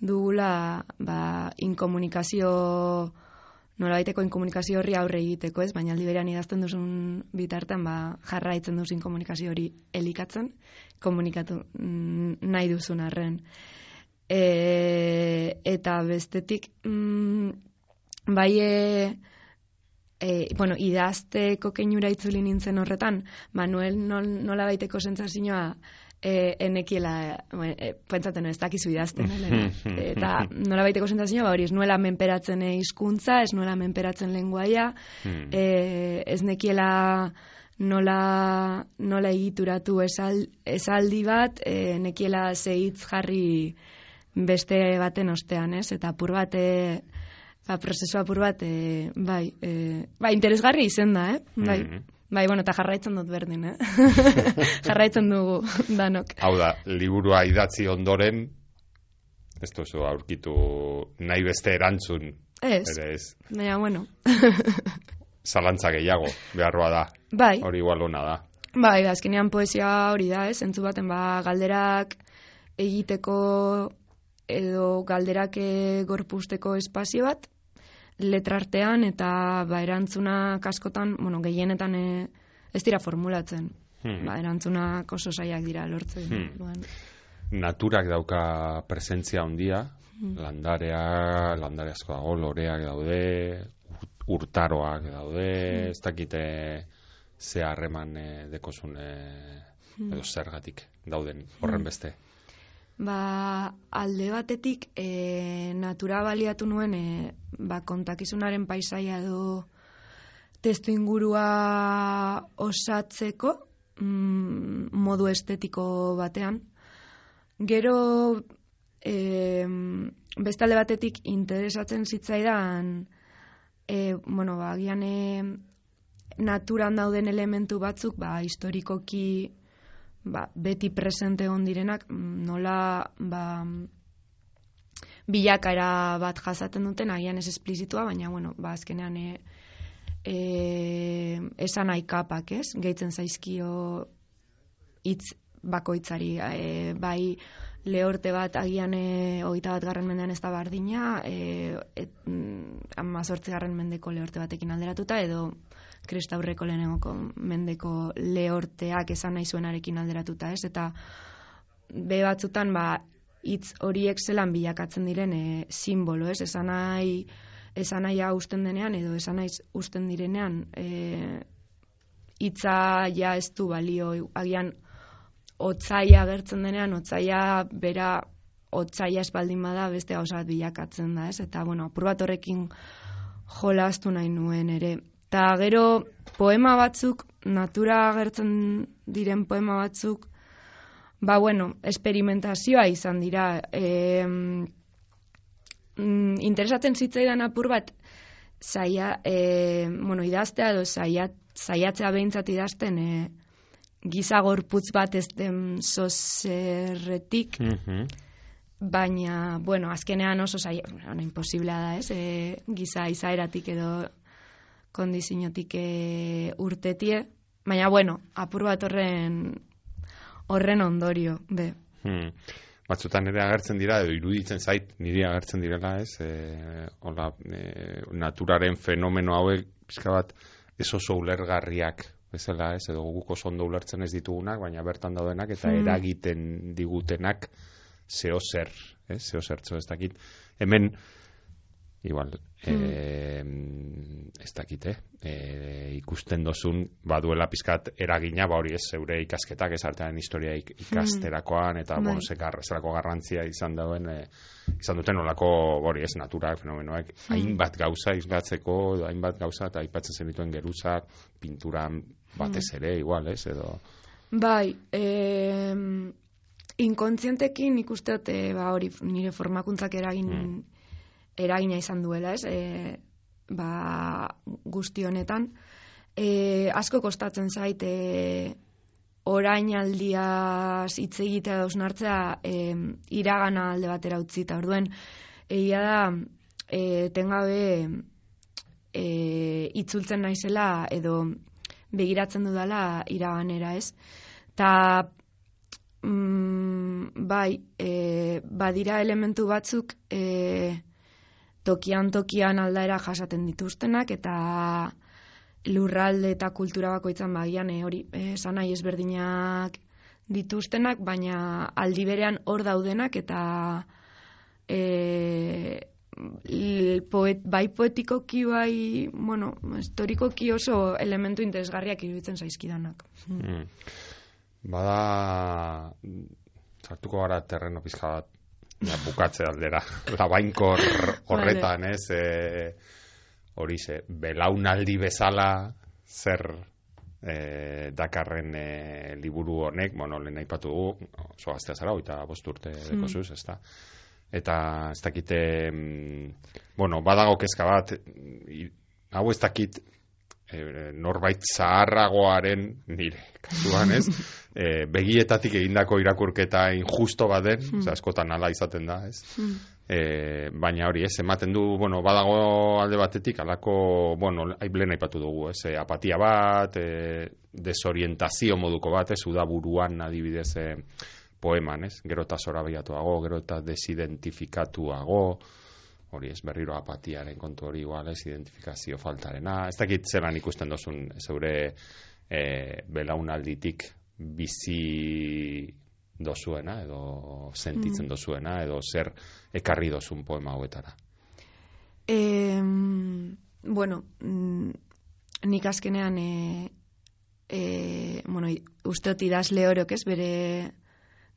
dugula, ba, inkomunikazio, nola baiteko inkomunikazio horri aurre egiteko, ez? Baina aldi berean idazten duzun bitartean, ba, jarraitzen duzun inkomunikazio hori elikatzen, komunikatu mm, nahi duzun arren. E, eta bestetik, mm, bai, e, e, bueno, idazteko keinura itzuli nintzen horretan, Manuel nol, nola baiteko sentzazioa e, enekiela, e, pentsaten ez dakizu idazten, eta nola baiteko sentzazioa, ba, hori, ez nuela menperatzen hizkuntza, ez nuela menperatzen lenguaia, hmm. e, ez nekiela nola, nola egituratu esaldi bat, e, nekiela zehitz jarri beste baten ostean, ez? Eta apur bat, ba, prozesu apur bat, e, bai, e, ba, interesgarri izen da, eh? Bai, mm -hmm. bai, bueno, eta jarraitzen dut berdin, eh? jarraitzen dugu, danok. Hau da, liburua idatzi ondoren, ez duzu aurkitu nahi beste erantzun. Ez, ere ez. Baina, bueno. Zalantza gehiago, beharroa da. Bai. Hori igual hona da. Bai, azkenean poesia hori da, ez? Entzu baten, ba, galderak egiteko edo galderak gorpusteko espazio bat, letrartean eta ba, erantzuna kaskotan, bueno, gehienetan e, ez dira formulatzen. Hmm. Ba, erantzuna oso saiak dira lortzen. Hmm. Naturak dauka presentzia handia, hmm. landarea, landare asko dago, loreak daude, urtaroak daude, hmm. ez dakite ze harreman e, dekozune hmm. edo zergatik dauden horren beste. Ba, alde batetik e, natura baliatu nuen e, ba, kontakizunaren paisaia edo testu ingurua osatzeko mm, modu estetiko batean. Gero e, beste alde batetik interesatzen zitzaidan e, bueno, ba, gian e, naturan dauden elementu batzuk ba, historikoki ba, beti presente egon direnak mm, nola ba, bilakara bat jasaten duten agian ez esplizitua, baina bueno, ba, azkenean e, e, esan aikapak, ez? Gehitzen zaizkio hitz bakoitzari, e, bai lehorte bat agian e, oita bat garren mendean ez da bardina, e, et, mm, garren mendeko lehorte batekin alderatuta, edo kristaurreko lehenengoko mendeko lehorteak esan nahi zuenarekin alderatuta, ez? Eta be batzutan, ba, hitz horiek zelan bilakatzen diren e, simbolo, ez? Esan nahi, esan nahi usten denean, edo esan nahi usten direnean, e, hitza ja ez du balio, agian, otzaia gertzen denean, otzaia bera otzaia espaldin bada beste gauza bilakatzen da, ez? Eta, bueno, apur bat horrekin jolastu nahi nuen ere. Eta gero poema batzuk, natura agertzen diren poema batzuk, ba bueno, esperimentazioa izan dira. E, mm, interesatzen zitzaidan apur bat, zaia, e, bueno, idaztea edo zaia, zaiatzea behintzat idazten e, giza gorputz bat ez den zozerretik, Mhm. baina, bueno, azkenean oso zaila, bueno, imposiblea da, ez? E, giza izaeratik edo kondiziotik e, urtetie, baina, bueno, apur bat horren horren ondorio, be. Hmm. Batzutan ere agertzen dira, edo iruditzen zait, niri agertzen direla, ez, e, hola, e, naturaren fenomeno hauek, pizka bat, ez oso ulergarriak, bezala, ez, edo guk oso ondo ulertzen ez ditugunak, baina bertan daudenak, eta Hmm. eragiten digutenak, zeo zer, ez, zeo zertzo, ez dakit. Hemen, igual, eh, ez dakit, eh? eh, ikusten dozun, baduela pizkat eragina, ba hori ez, zeure ikasketak, ez artean historia ik- ikasterakoan, eta, Bai. bueno, zelako garrantzia izan dauen, eh, izan duten olako, hori ez, naturak, fenomenoek, hainbat gauza islatzeko, edo hainbat gauza, eta aipatzen zenituen geruzak, pinturan batez ere, igual, ez, edo... Bai, eh, inkontzientekin ikusteot, ba, hori, nire formakuntzak eragin, Mm. Eragina izan duela, ez? E, ba, guzti honetan. E, asko kostatzen zait, e, orain aldiaz hitz egitea da osnartzea e, iragana alde batera utzi, eta orduen, egia da, e, tengabe e, itzultzen naizela edo begiratzen dudala iraganera, ez? Ta mm, bai, e, badira elementu batzuk e, tokian tokian aldaera jasaten dituztenak eta lurralde eta kultura bakoitzan bagian e, hori e, esan nahi ezberdinak dituztenak, baina aldi berean hor daudenak eta e, poet, bai poetikoki bai, bueno, historikoki oso elementu interesgarriak iruditzen zaizkidanak. Mm. Bada, sartuko gara terreno pizka bat, ja, bukatze aldera, labainkor horretan, ez, e, hori ze, belaunaldi bezala, zer e, dakarren e, liburu honek, bueno, lehen aipatu dugu, oso gaztea zara, oita bost urte deko zuz, ez da. Eta ez dakite, mm, bueno, badago kezka bat, i- hau ez dakit e, norbait zaharragoaren nire kasuan ez? E, begietatik egindako irakurketa injusto baden, mm. askotan hala izaten da, ez? E, baina hori, ez, ematen du, bueno, badago alde batetik, alako, bueno, lehen aipatu dugu, ez, e, apatia bat, e, desorientazio moduko bat, ez, udaburuan adibidez e, poeman, ez, gero eta zorabiatuago, gero eta desidentifikatuago, hori ez berriro apatiaren kontu hori igual ez identifikazio faltarena. Ez dakit zelan ikusten dozun zeure e, belaunalditik bizi dozuena edo sentitzen dozuena edo zer ekarri dozun poema hauetara. E, bueno, mm, nik azkenean e, e, bueno, usteot idazle orok ez, bere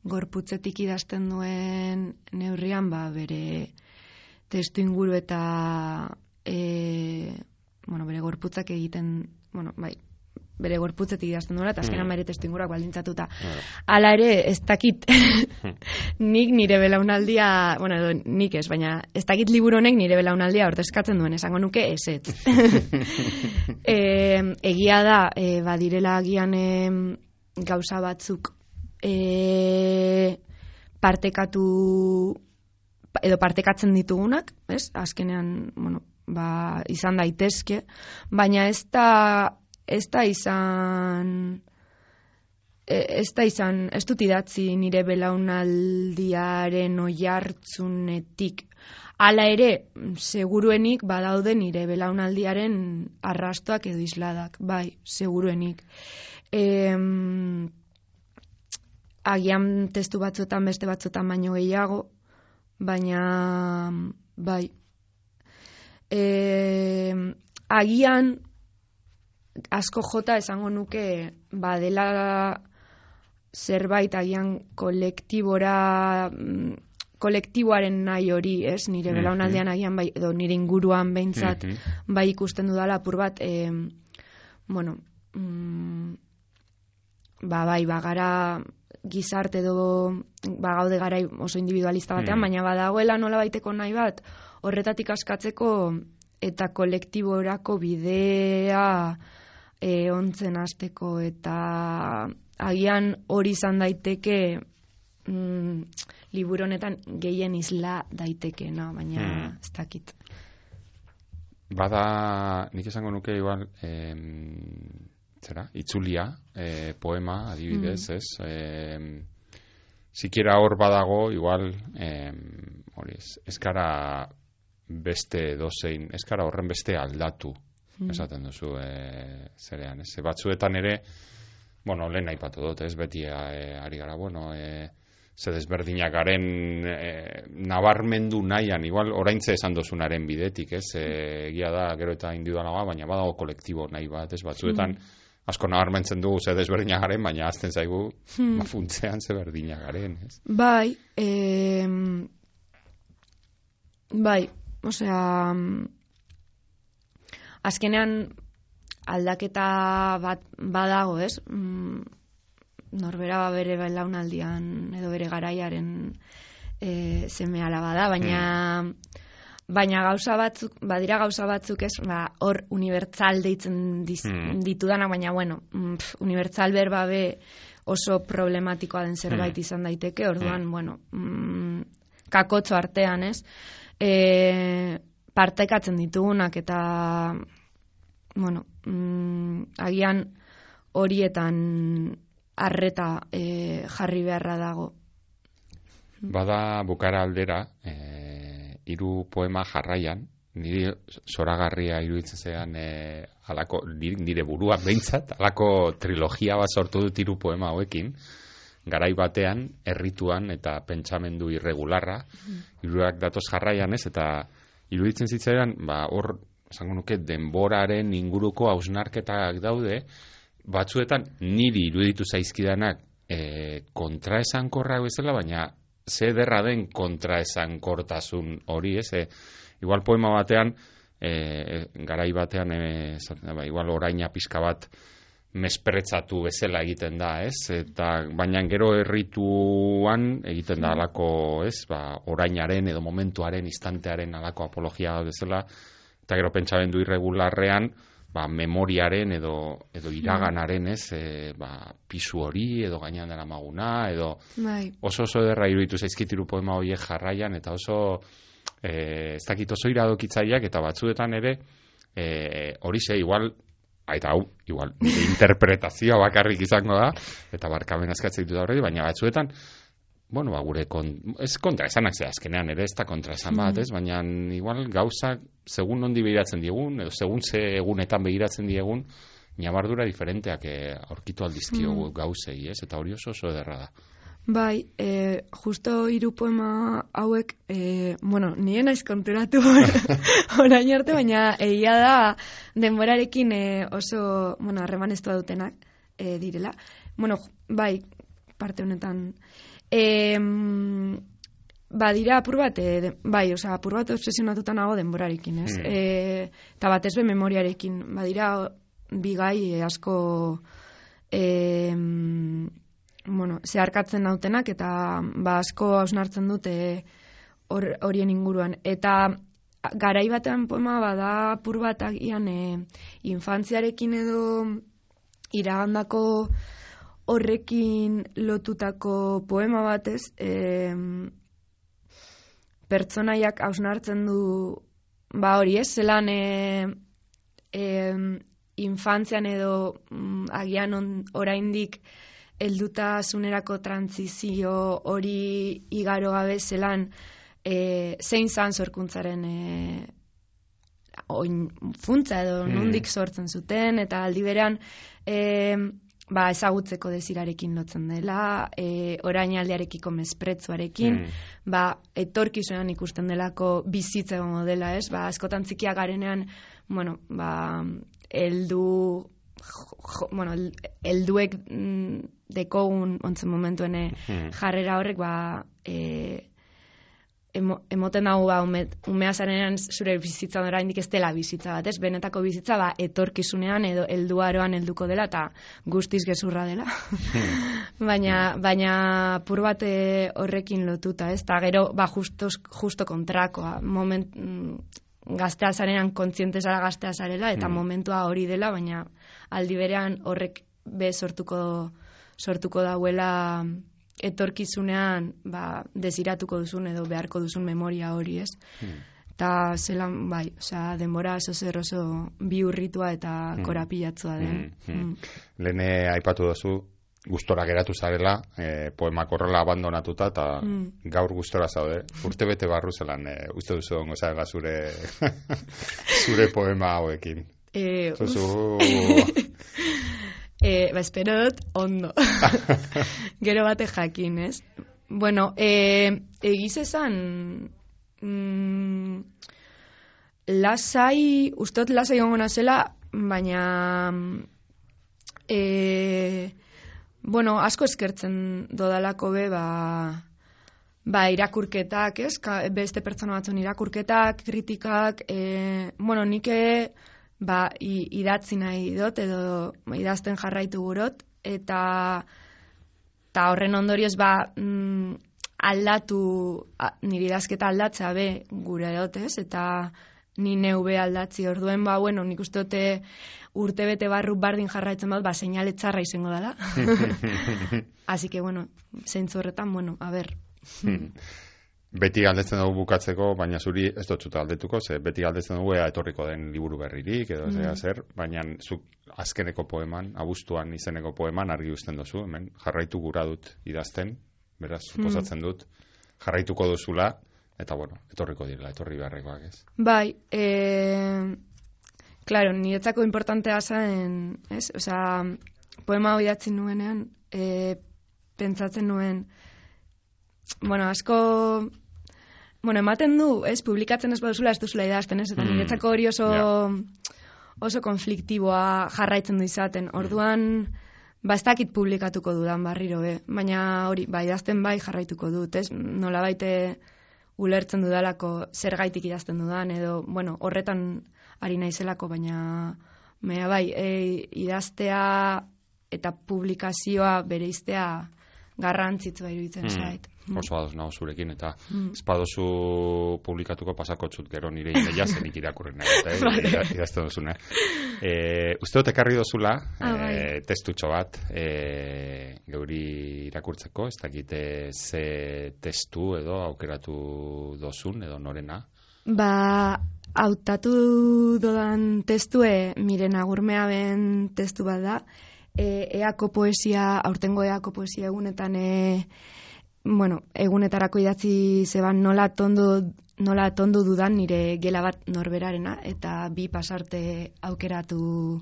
gorputzetik idazten duen neurrian, ba, bere testu inguru eta e, bueno, bere gorputzak egiten, bueno, bai, bere gorputzetik idazten duela, eta azkenan Mm. bere testu inguruak baldintzatuta. Hala ere, ez dakit nik nire belaunaldia, bueno, edo nik ez, baina ez dakit liburu honek nire belaunaldia ordezkatzen duen, esango nuke ez ez. e, egia da, e, badirela agian e, gauza batzuk e, partekatu edo partekatzen ditugunak, ez? Azkenean, bueno, ba, izan daitezke, baina ez da, ez da izan e, ez da izan, ez dut idatzi nire belaunaldiaren oihartzunetik. Hala ere, seguruenik badaude nire belaunaldiaren arrastoak edo isladak, bai, seguruenik. Em, agian testu batzuetan beste batzuetan baino gehiago, baina bai. E, agian asko jota esango nuke badela zerbait agian kolektibora mm, kolektiboaren nahi hori, ez? Nire Mhm. belaunaldean agian bai edo nire inguruan behintzat Mhm. bai ikusten dudala apur bat e, bueno, mm, ba bai, bagara gizarte edo ba gaude garai oso individualista batean, Mm. baina badagoela nola baiteko nahi bat horretatik askatzeko eta kolektiborako bidea e, ontzen hasteko eta agian hori izan daiteke mm, liburu honetan gehien isla daiteke, no? baina Hmm. ez dakit. Bada, nik esango nuke igual, em, zera, itzulia, e, poema, adibidez, ez? Em, sikiera hor badago, igual, em, hori ez, gara beste dozein, ez gara horren beste aldatu, esaten duzu, e, zerean, ez? Batzuetan ere, bueno, lehen aipatu dut, ez? Beti e, ari gara, bueno, e, ze desberdinak garen e, nabarmendu nahian, igual oraintze esan dozunaren bidetik, ez, e, egia da gero eta individualagoa, baina badago kolektibo nahi bat, ez, batzuetan asko nabarmentzen dugu ze desberdinak garen, baina azten zaigu, ba, funtzean ze berdinak garen, ez. Bai, eh, bai, osea, azkenean aldaketa bat badago, ez? Mm, norbera bere belaunaldian edo bere garaiaren e, seme alaba da, baina baina gauza batzuk, badira gauza batzuk ez, ba, hor unibertsal deitzen diz, Hmm. ditudanak, baina bueno, mm, pf, unibertsal berba be oso problematikoa den zerbait Hmm. izan daiteke, orduan, bueno, mm, kakotxo artean, ez? E, partekatzen ditugunak eta bueno, mm, agian horietan arreta e, jarri beharra dago. Bada bukara aldera, e, hiru poema jarraian, niri zoragarria iruditzen zean e, alako, nire, nire burua behintzat, alako trilogia bat sortu dut hiru poema hauekin, garai batean, errituan eta pentsamendu irregularra, hirurak datoz jarraian ez, eta iruditzen zitzaidan, ba, hor, esango nuke, denboraren inguruko hausnarketak daude, batzuetan niri iruditu zaizkidanak e, kontraesankorrak bezala, baina ze derra den kontraesankortasun hori, ez? E, igual poema batean, e, garai batean, e, ba, igual oraina pizka bat mespretzatu bezala egiten da, ez? Eta baina gero errituan egiten da alako, ez? Ba, orainaren edo momentuaren, instantearen alako apologia bezala, eta gero pentsamendu irregularrean, ba, memoriaren edo, edo iraganaren, ez? E, ba, pisu hori, edo gainean dela maguna, edo Bai, oso oso ederra iruditu zaizkitiru poema horiek jarraian, eta oso, e, ez dakit oso iradokitzaileak, eta batzuetan ere, e, hori ze, igual, eta hau, igual, interpretazioa bakarrik izango da, eta barkamen askatzen ditu da horredi, baina batzuetan, bueno, ba, gure, kon, ez kontra esanak ze azkenean, ere ez da kontra esan bat, ez, baina igual gauzak, segun nondi begiratzen diegun, edo segun ze egunetan begiratzen diegun, Nabardura diferenteak eh, aurkitu aldizkiogu gauzei, ez? Eta hori oso oso ederra da. bai, e, justo hiru poema hauek, e, bueno, nire naiz konturatu orain arte, baina egia da denborarekin e, oso, bueno, harreman ez dutenak e, direla. Bueno, bai, parte honetan. E, badira apur bat, e, bai, osea, apur bat obsesionatuta nago denborarekin, ez? Hmm. E, eta batez be memoriarekin, badira bigai e, asko e, bueno, zeharkatzen nautenak eta ba asko hausnartzen dute hor- horien inguruan. Eta garai batean poema bada apur bat agian e, infantziarekin edo iragandako horrekin lotutako poema batez, e, pertsonaiak hausnartzen du ba hori ez, zelan e, e, infantzian edo mm, agian on, oraindik heldutasunerako trantzizio hori igaro gabe zelan e, zein zan sorkuntzaren e, oin funtza edo Hmm. nondik sortzen zuten eta aldi berean e, ba, ezagutzeko desirarekin lotzen dela, e, orainaldiarekiko mespretzuarekin, Hmm. ba, etorkizunean ikusten delako bizitza egongo dela, ez? Ba, askotan txikia garenean, bueno, ba, eldu, jo, bueno, el- elduek mm, dekogun ontzen momentuen eh, Hmm. jarrera horrek, ba, e, emo, emoten dago ba, ume, umea zarenean zure bizitza oraindik ez dela bizitza bat, ez? Benetako bizitza, ba, etorkizunean edo helduaroan helduko dela eta guztiz gezurra dela. baina, baina pur bat eh, horrekin lotuta, ez? Ta gero, ba, justo, justo kontrakoa, moment, mm, gaztea zarenan kontziente zara gaztea zarela, eta Mm. momentua hori dela, baina aldi berean horrek be sortuko sortuko dauela etorkizunean ba, desiratuko duzun edo beharko duzun memoria hori, ez? Hmm. Eta zelan, bai, osea, denbora oso zer oso biurritua eta Mm. korapilatzua den. Mm, mm. Mm. Lehene aipatu duzu, gustora geratu zarela, e, poemak horrela abandonatuta, eta Mm. gaur gustora zaude. Urte bete barru zelan, e, uste duzu ongo zarela zure, zure poema hauekin. E, Zuzu, e, ba, espero dut, ondo. Gero bate jakin, ez? Bueno, e, egiz esan, mm, lasai, ustot lasai gongo nazela, baina, e, bueno, asko eskertzen dodalako be, ba, ba, irakurketak, ez? Ka, beste pertsona batzun irakurketak, kritikak, e, bueno, nike ba, i, idatzi nahi dut, edo idazten jarraitu gurot, eta eta horren ondorioz ba, mm, aldatu, a, nire idazketa aldatzea be gure dut, ez? Eta ni neu be aldatzi orduen, ba, bueno, nik uste dute urte barru bardin jarraitzen bat, ba, seinale txarra izango dela. Así que, bueno, zeintzu horretan, bueno, a ver. beti galdetzen dugu bukatzeko, baina zuri ez dut zuta aldetuko, ze beti galdetzen dugu ea etorriko den liburu berririk, edo Mm. zer, baina zuk azkeneko poeman, abuztuan izeneko poeman argi uzten duzu, hemen jarraitu gura dut idazten, beraz, suposatzen dut, jarraituko duzula, eta bueno, etorriko direla, etorri beharrekoak ez. Bai, eh, claro, niretzako importantea zen, ez? Osea, poema idatzi nuenean, eh, pentsatzen nuen, bueno, asko, bueno, ematen du, ez, publikatzen ez baduzula ez duzula idazten, ez? Eta Mm, niretzako hori oso, ja. oso konfliktiboa jarraitzen du izaten. Orduan, ba, ez dakit publikatuko dudan barriro, be. baina hori, ba, idazten bai jarraituko dut, ez? Nola baite ulertzen dudalako zer gaitik idazten dudan, edo, bueno, horretan ari naizelako, baina, mea bai, e, idaztea eta publikazioa bereiztea garrantzitsua iruditzen Mm. zait. Mm. Oso ados nago zurekin, eta Mm. ez badozu publikatuko pasako txut gero nire emaila zenik irakurren nahi, eta Vale. eh, idazten duzune. E, uste dut ekarri dozula, Ah, e, bai. testutxo bat, e, geuri irakurtzeko, ez dakite ze testu edo aukeratu dozun, edo norena. Ba, hautatu dodan testue, miren agurmea ben testu bat da, e, eako poesia, aurtengo eako poesia egunetan, e, bueno, egunetarako idatzi zeban nola tondo, nola tondo dudan nire gela bat norberarena, eta bi pasarte aukeratu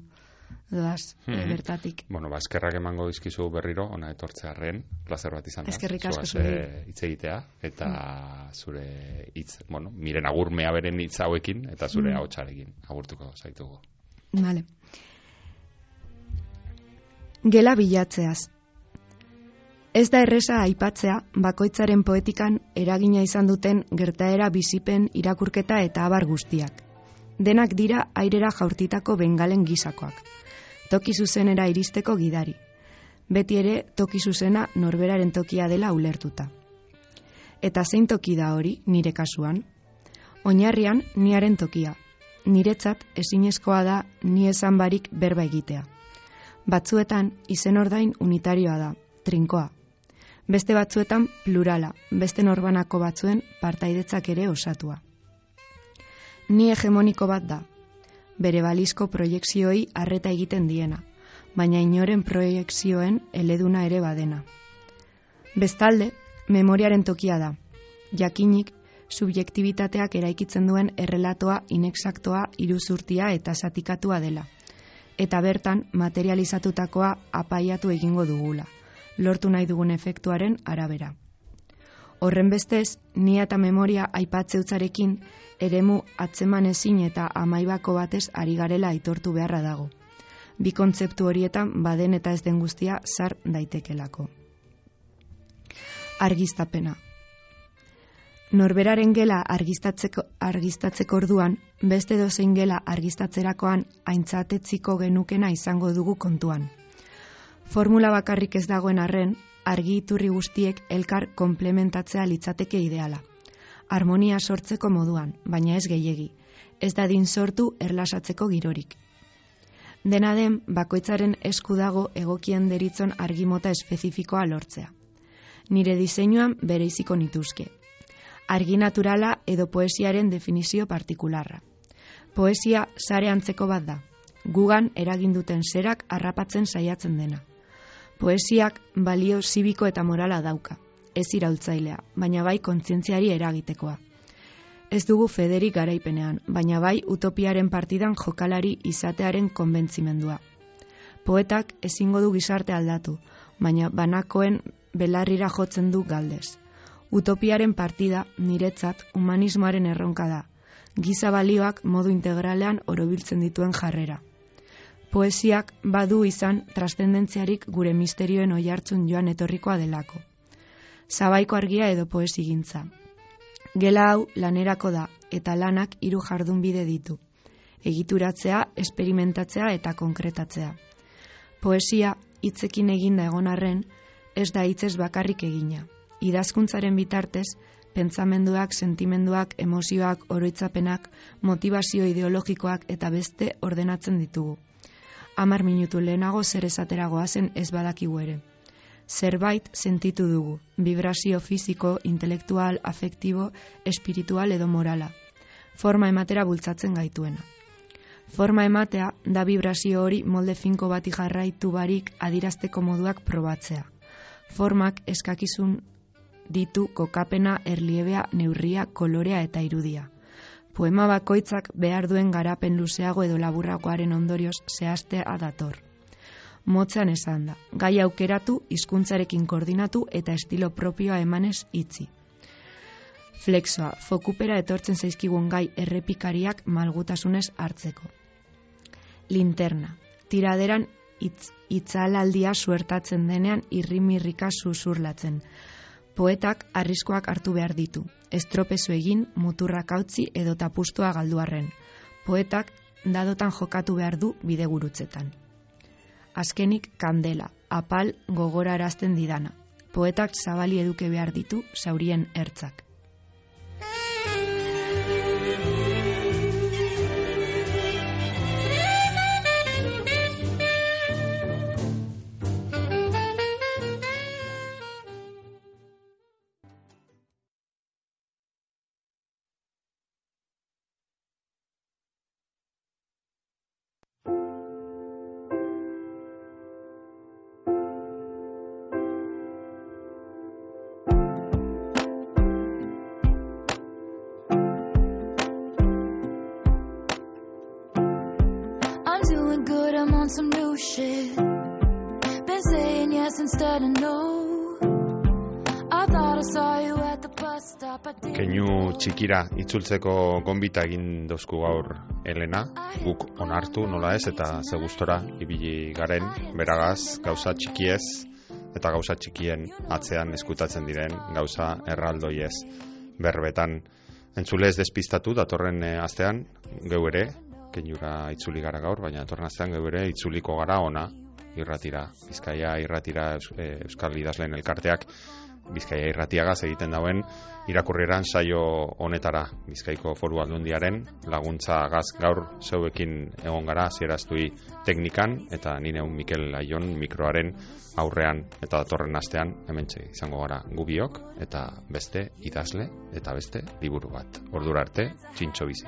doaz, e, Mhm. bertatik. Bueno, ba, eskerrak emango dizkizu berriro, ona etortzearren, placer bat izan da. Eskerrik asko eh, hitz egitea, eta zure hitz, bueno, miren agurmea beren hitz hauekin, eta zure Mm. ahotsarekin agurtuko zaitugu. Vale. Gela bilatzeaz. Ez da erresa aipatzea bakoitzaren poetikan eragina izan duten gertaera bizipen irakurketa eta abar guztiak. Denak dira airera jaurtitako bengalen gisakoak. Toki zuzenera iristeko gidari. Beti ere toki zuzena norberaren tokia dela ulertuta. Eta zein toki da hori nire kasuan? Oinarrian niaren tokia. Niretzat ezinezkoa da ni esan barik berba egitea. Batzuetan izen ordain unitarioa da, trinkoa. Beste batzuetan plurala, beste norbanako batzuen partaidetzak ere osatua. Ni hegemoniko bat da, bere balizko proiekzioi harreta egiten diena, baina inoren proiekzioen eleduna ere badena. Bestalde, memoriaren tokia da, jakinik subjektibitateak eraikitzen duen errelatoa inexaktoa iruzurtia eta satikatua dela, eta bertan materializatutakoa apaiatu egingo dugula, lortu nahi dugun efektuaren arabera. Horren bestez, nia eta memoria aipatzeutzarekin eremu atzeman ezin eta amaibako batez ari garela aitortu beharra dago. Bi kontzeptu horietan baden eta ez den guztia zar daitekelako. Argiztapena. Norberaren gela argistatzeko, argistatzeko orduan, beste dozein gela argistatzerakoan aintzatetziko genukena izango dugu kontuan. Formula bakarrik ez dagoen arren, argi iturri guztiek elkar komplementatzea litzateke ideala. Harmonia sortzeko moduan, baina ez gehiegi, ez da din sortu erlasatzeko girorik. Dena den, bakoitzaren esku dago egokien deritzon argimota espezifikoa lortzea. Nire diseinuan bereiziko nituzke. Argi naturala edo poesiaren definizio partikularra. Poesia sare antzeko bat da. Gugan eraginduten zerak harrapatzen saiatzen dena. Poesiak balio zibiko eta morala dauka. Ez iraultzailea, baina bai kontzientziari eragitekoa. Ez dugu federik garaipenean, baina bai utopiaren partidan jokalari izatearen konbentzimendua. Poetak ezingo du gizarte aldatu, baina banakoen belarrira jotzen du galdez. Utopiaren partida niretzat humanismoaren erronka da, giza balioak modu integralean orobiltzen dituen jarrera. Poesiak badu izan trascendentziarik gure misterioen oihartzun joan etorrikoa delako. Zabaiko argia edo poesigintza. Gela hau lanerako da eta lanak hiru jardunbide ditu. Egituratzea, esperimentatzea eta konkretatzea. Poesia hitzekin eginda egon arren, ez da hitzez bakarrik egina. Idazkuntzaren bitartez, pentsamenduak, sentimenduak, emozioak, oroitzapenak, motivazio ideologikoak eta beste ordenatzen ditugu. Amar minutu lehenago zer esateragoa zen ez badakigu ere. Zerbait sentitu dugu, vibrazio fisiko, intelektual, afektibo, espiritual edo morala. Forma ematera bultzatzen gaituena. Forma ematea da vibrazio hori molde finko bati jarraitu barik adirazteko moduak probatzea. Formak eskakizun ditu kokapena, erliebea, neurria, kolorea eta irudia. Poema bakoitzak behar duen garapen luzeago edo laburrakoaren ondorioz zehaztea dator. Motzean esan da, gai aukeratu, hizkuntzarekin koordinatu eta estilo propioa emanez itzi. Flexoa, fokupera etortzen zaizkigun gai errepikariak malgutasunez hartzeko. Linterna, tiraderan itz, itzalaldia suertatzen denean irrimirrika susurlatzen. Poetak arriskoak hartu behar ditu, estropezu egin, muturrak hautzi edo tapustua galduarren. Poetak dadotan jokatu behar du bidegurutzetan. Azkenik kandela, apal gogora arazten didana. Poetak zabali eduke behar ditu zaurien ertzak. Keinu txikira itzultzeko gonbita egin dozku gaur Elena, guk onartu nola ez eta ze gustora ibili garen, beragaz gauza txikiez eta gauza txikien atzean eskutatzen diren gauza erraldoiez berbetan entzule ez despistatu datorren eh, astean geu ere keinura itzuli gara gaur, baina datorren astean geu ere itzuliko gara ona irratira, Bizkaia irratira Eus- eh, Euskal Idazleen elkarteak Bizkaia irratiagaz egiten dauen irakurrieran saio honetara Bizkaiko foru aldundiaren laguntza gaz gaur zeuekin egon gara zieraztui teknikan eta nire un Mikel Aion mikroaren aurrean eta datorren astean hementxe izango gara gubiok eta beste idazle eta beste liburu bat. Ordura arte, txintxo bizi.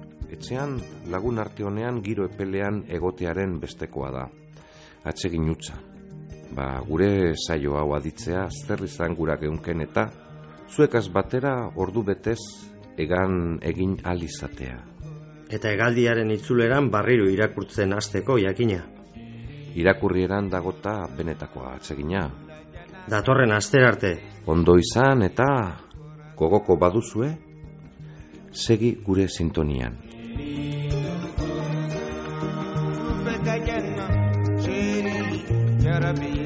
etxean lagun arte honean giro epelean egotearen bestekoa da. Atsegin utza. Ba, gure saio hau aditzea zer izan gura geunken eta zuekaz batera ordu betez egan egin alizatea. Eta hegaldiaren itzuleran barriro irakurtzen hasteko jakina. Irakurrieran dagota benetakoa atsegina. Datorren aster arte, Ondo izan eta gogoko baduzue, segi gure sintonian. cherubim.